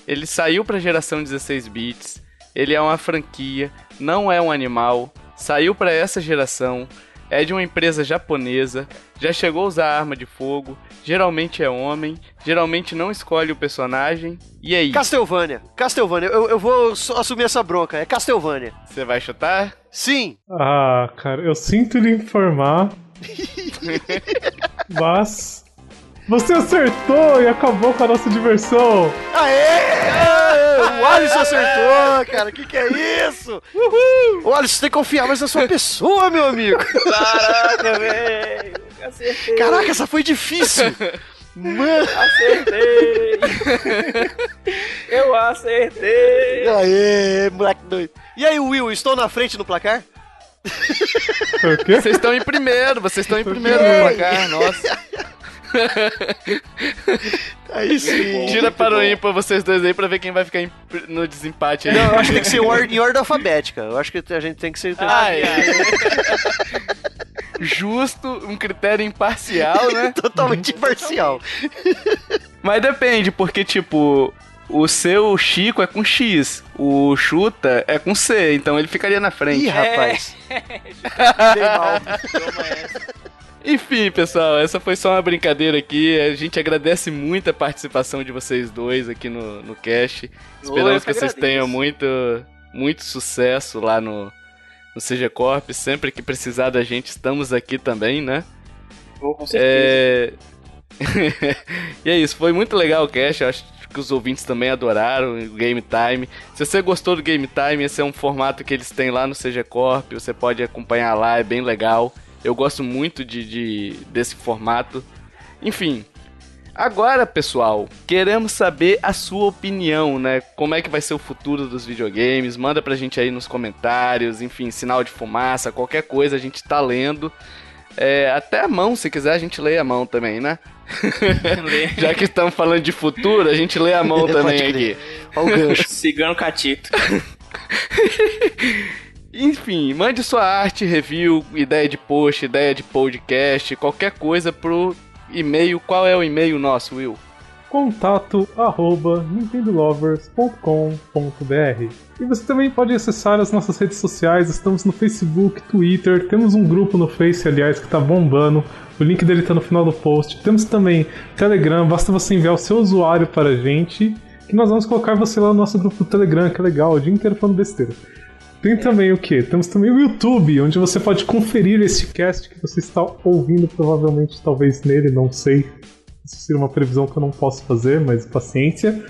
ele saiu pra geração 16 bits, ele é uma franquia, não é um animal, saiu pra essa geração, é de uma empresa japonesa, já chegou a usar arma de fogo, geralmente é homem, geralmente não escolhe o personagem, e aí? Castlevania. Castlevania. Eu, eu vou assumir essa bronca. É Castlevania. Você vai chutar? Sim. Ah, cara, eu sinto lhe informar. mas. Você acertou e acabou com a nossa diversão! Aê! Alisson acertou, cara. Que que é isso? Uhul! O Alisson tem que confiar mais na sua pessoa, meu amigo. Caraca, velho! Acertei! Caraca, essa foi difícil. Mano. Acertei! Eu acertei! Aê, moleque doido. E aí, Will, estou na frente no placar? Foi o quê? Vocês estão em primeiro, vocês estão em primeiro no placar, nossa. Aí sim. Tira para o ímpar vocês dois aí pra ver quem vai ficar em- no desempate aí. Não, eu acho que tem que ser em or- em ordem alfabética. Eu acho que a gente tem que ser. Ai, ai. Justo, um critério imparcial, né? Totalmente imparcial. Mas depende, porque, tipo, o seu Chico é com X, o Chuta é com C, então ele ficaria na frente. Ih, rapaz. Dei mal. Toma essa. Enfim, pessoal, essa foi só uma brincadeira aqui. A gente agradece muito a participação de vocês dois aqui no, no cast. Esperamos que que vocês tenham muito, muito sucesso lá no, no CG Corp. Sempre que precisar da gente, estamos aqui também, né? Vou com certeza. É... e é isso, foi muito legal o cast. Acho que os ouvintes também adoraram o Game Time. Se você gostou do Game Time, esse é um formato que eles têm lá no CG Corp. Você pode acompanhar lá, é bem legal. Eu gosto muito de, de- desse formato. Enfim. Agora, pessoal, queremos saber a sua opinião, né? Como é que vai ser o futuro dos videogames? Manda pra gente aí nos comentários, enfim, sinal de fumaça, qualquer coisa a gente tá lendo. É, até a mão, se quiser, a gente lê a mão também, né? Já que estamos falando de futuro, a gente lê a mão também aqui. Olha o gancho. Cigano Catito. Enfim, mande sua arte, review, ideia de post, ideia de podcast, qualquer coisa pro e-mail. Qual é o e-mail nosso, Will? contato arroba nintendolovers.com.br E você também pode acessar as nossas redes sociais, estamos no Facebook, Twitter, temos um grupo no Face, aliás, que tá bombando, o link dele tá no final do post. Temos também Telegram, basta você enviar o seu usuário para a gente, que nós vamos colocar você lá no nosso grupo do Telegram, que é legal, o dia inteiro falando besteira. Tem também o que? Temos também o YouTube, onde você pode conferir este cast que você está ouvindo, provavelmente, talvez nele, não sei. Isso seria uma previsão que eu não posso fazer, mas paciência.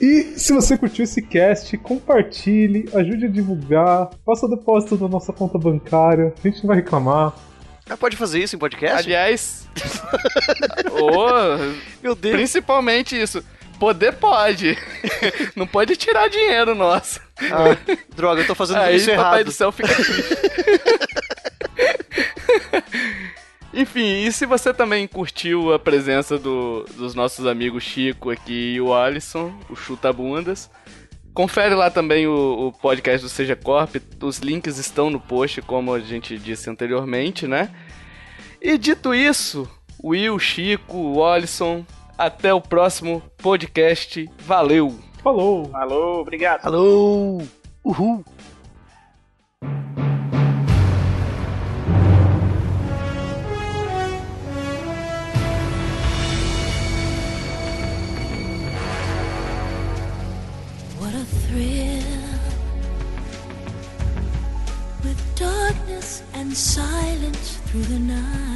E se você curtiu esse cast, compartilhe, ajude a divulgar, faça depósito na nossa conta bancária, a gente não vai reclamar. Ah, pode fazer isso em podcast? Aliás, ô, Meu Deus. principalmente isso. Poder pode. Não pode tirar dinheiro nosso. Ah, droga, eu tô fazendo Aí isso papai errado. do céu fica triste. Enfim, e se você também curtiu a presença do- dos nossos amigos Chico aqui e o Alisson, o Chuta Bundas, confere lá também o, o podcast do Seja Corp. Os links estão no post, como a gente disse anteriormente, né? E dito isso, Will, Chico, o Alisson, até o próximo podcast. Valeu! Falou! Alô, obrigado. Alô! Uhul! What a thrill with darkness and silence through the night.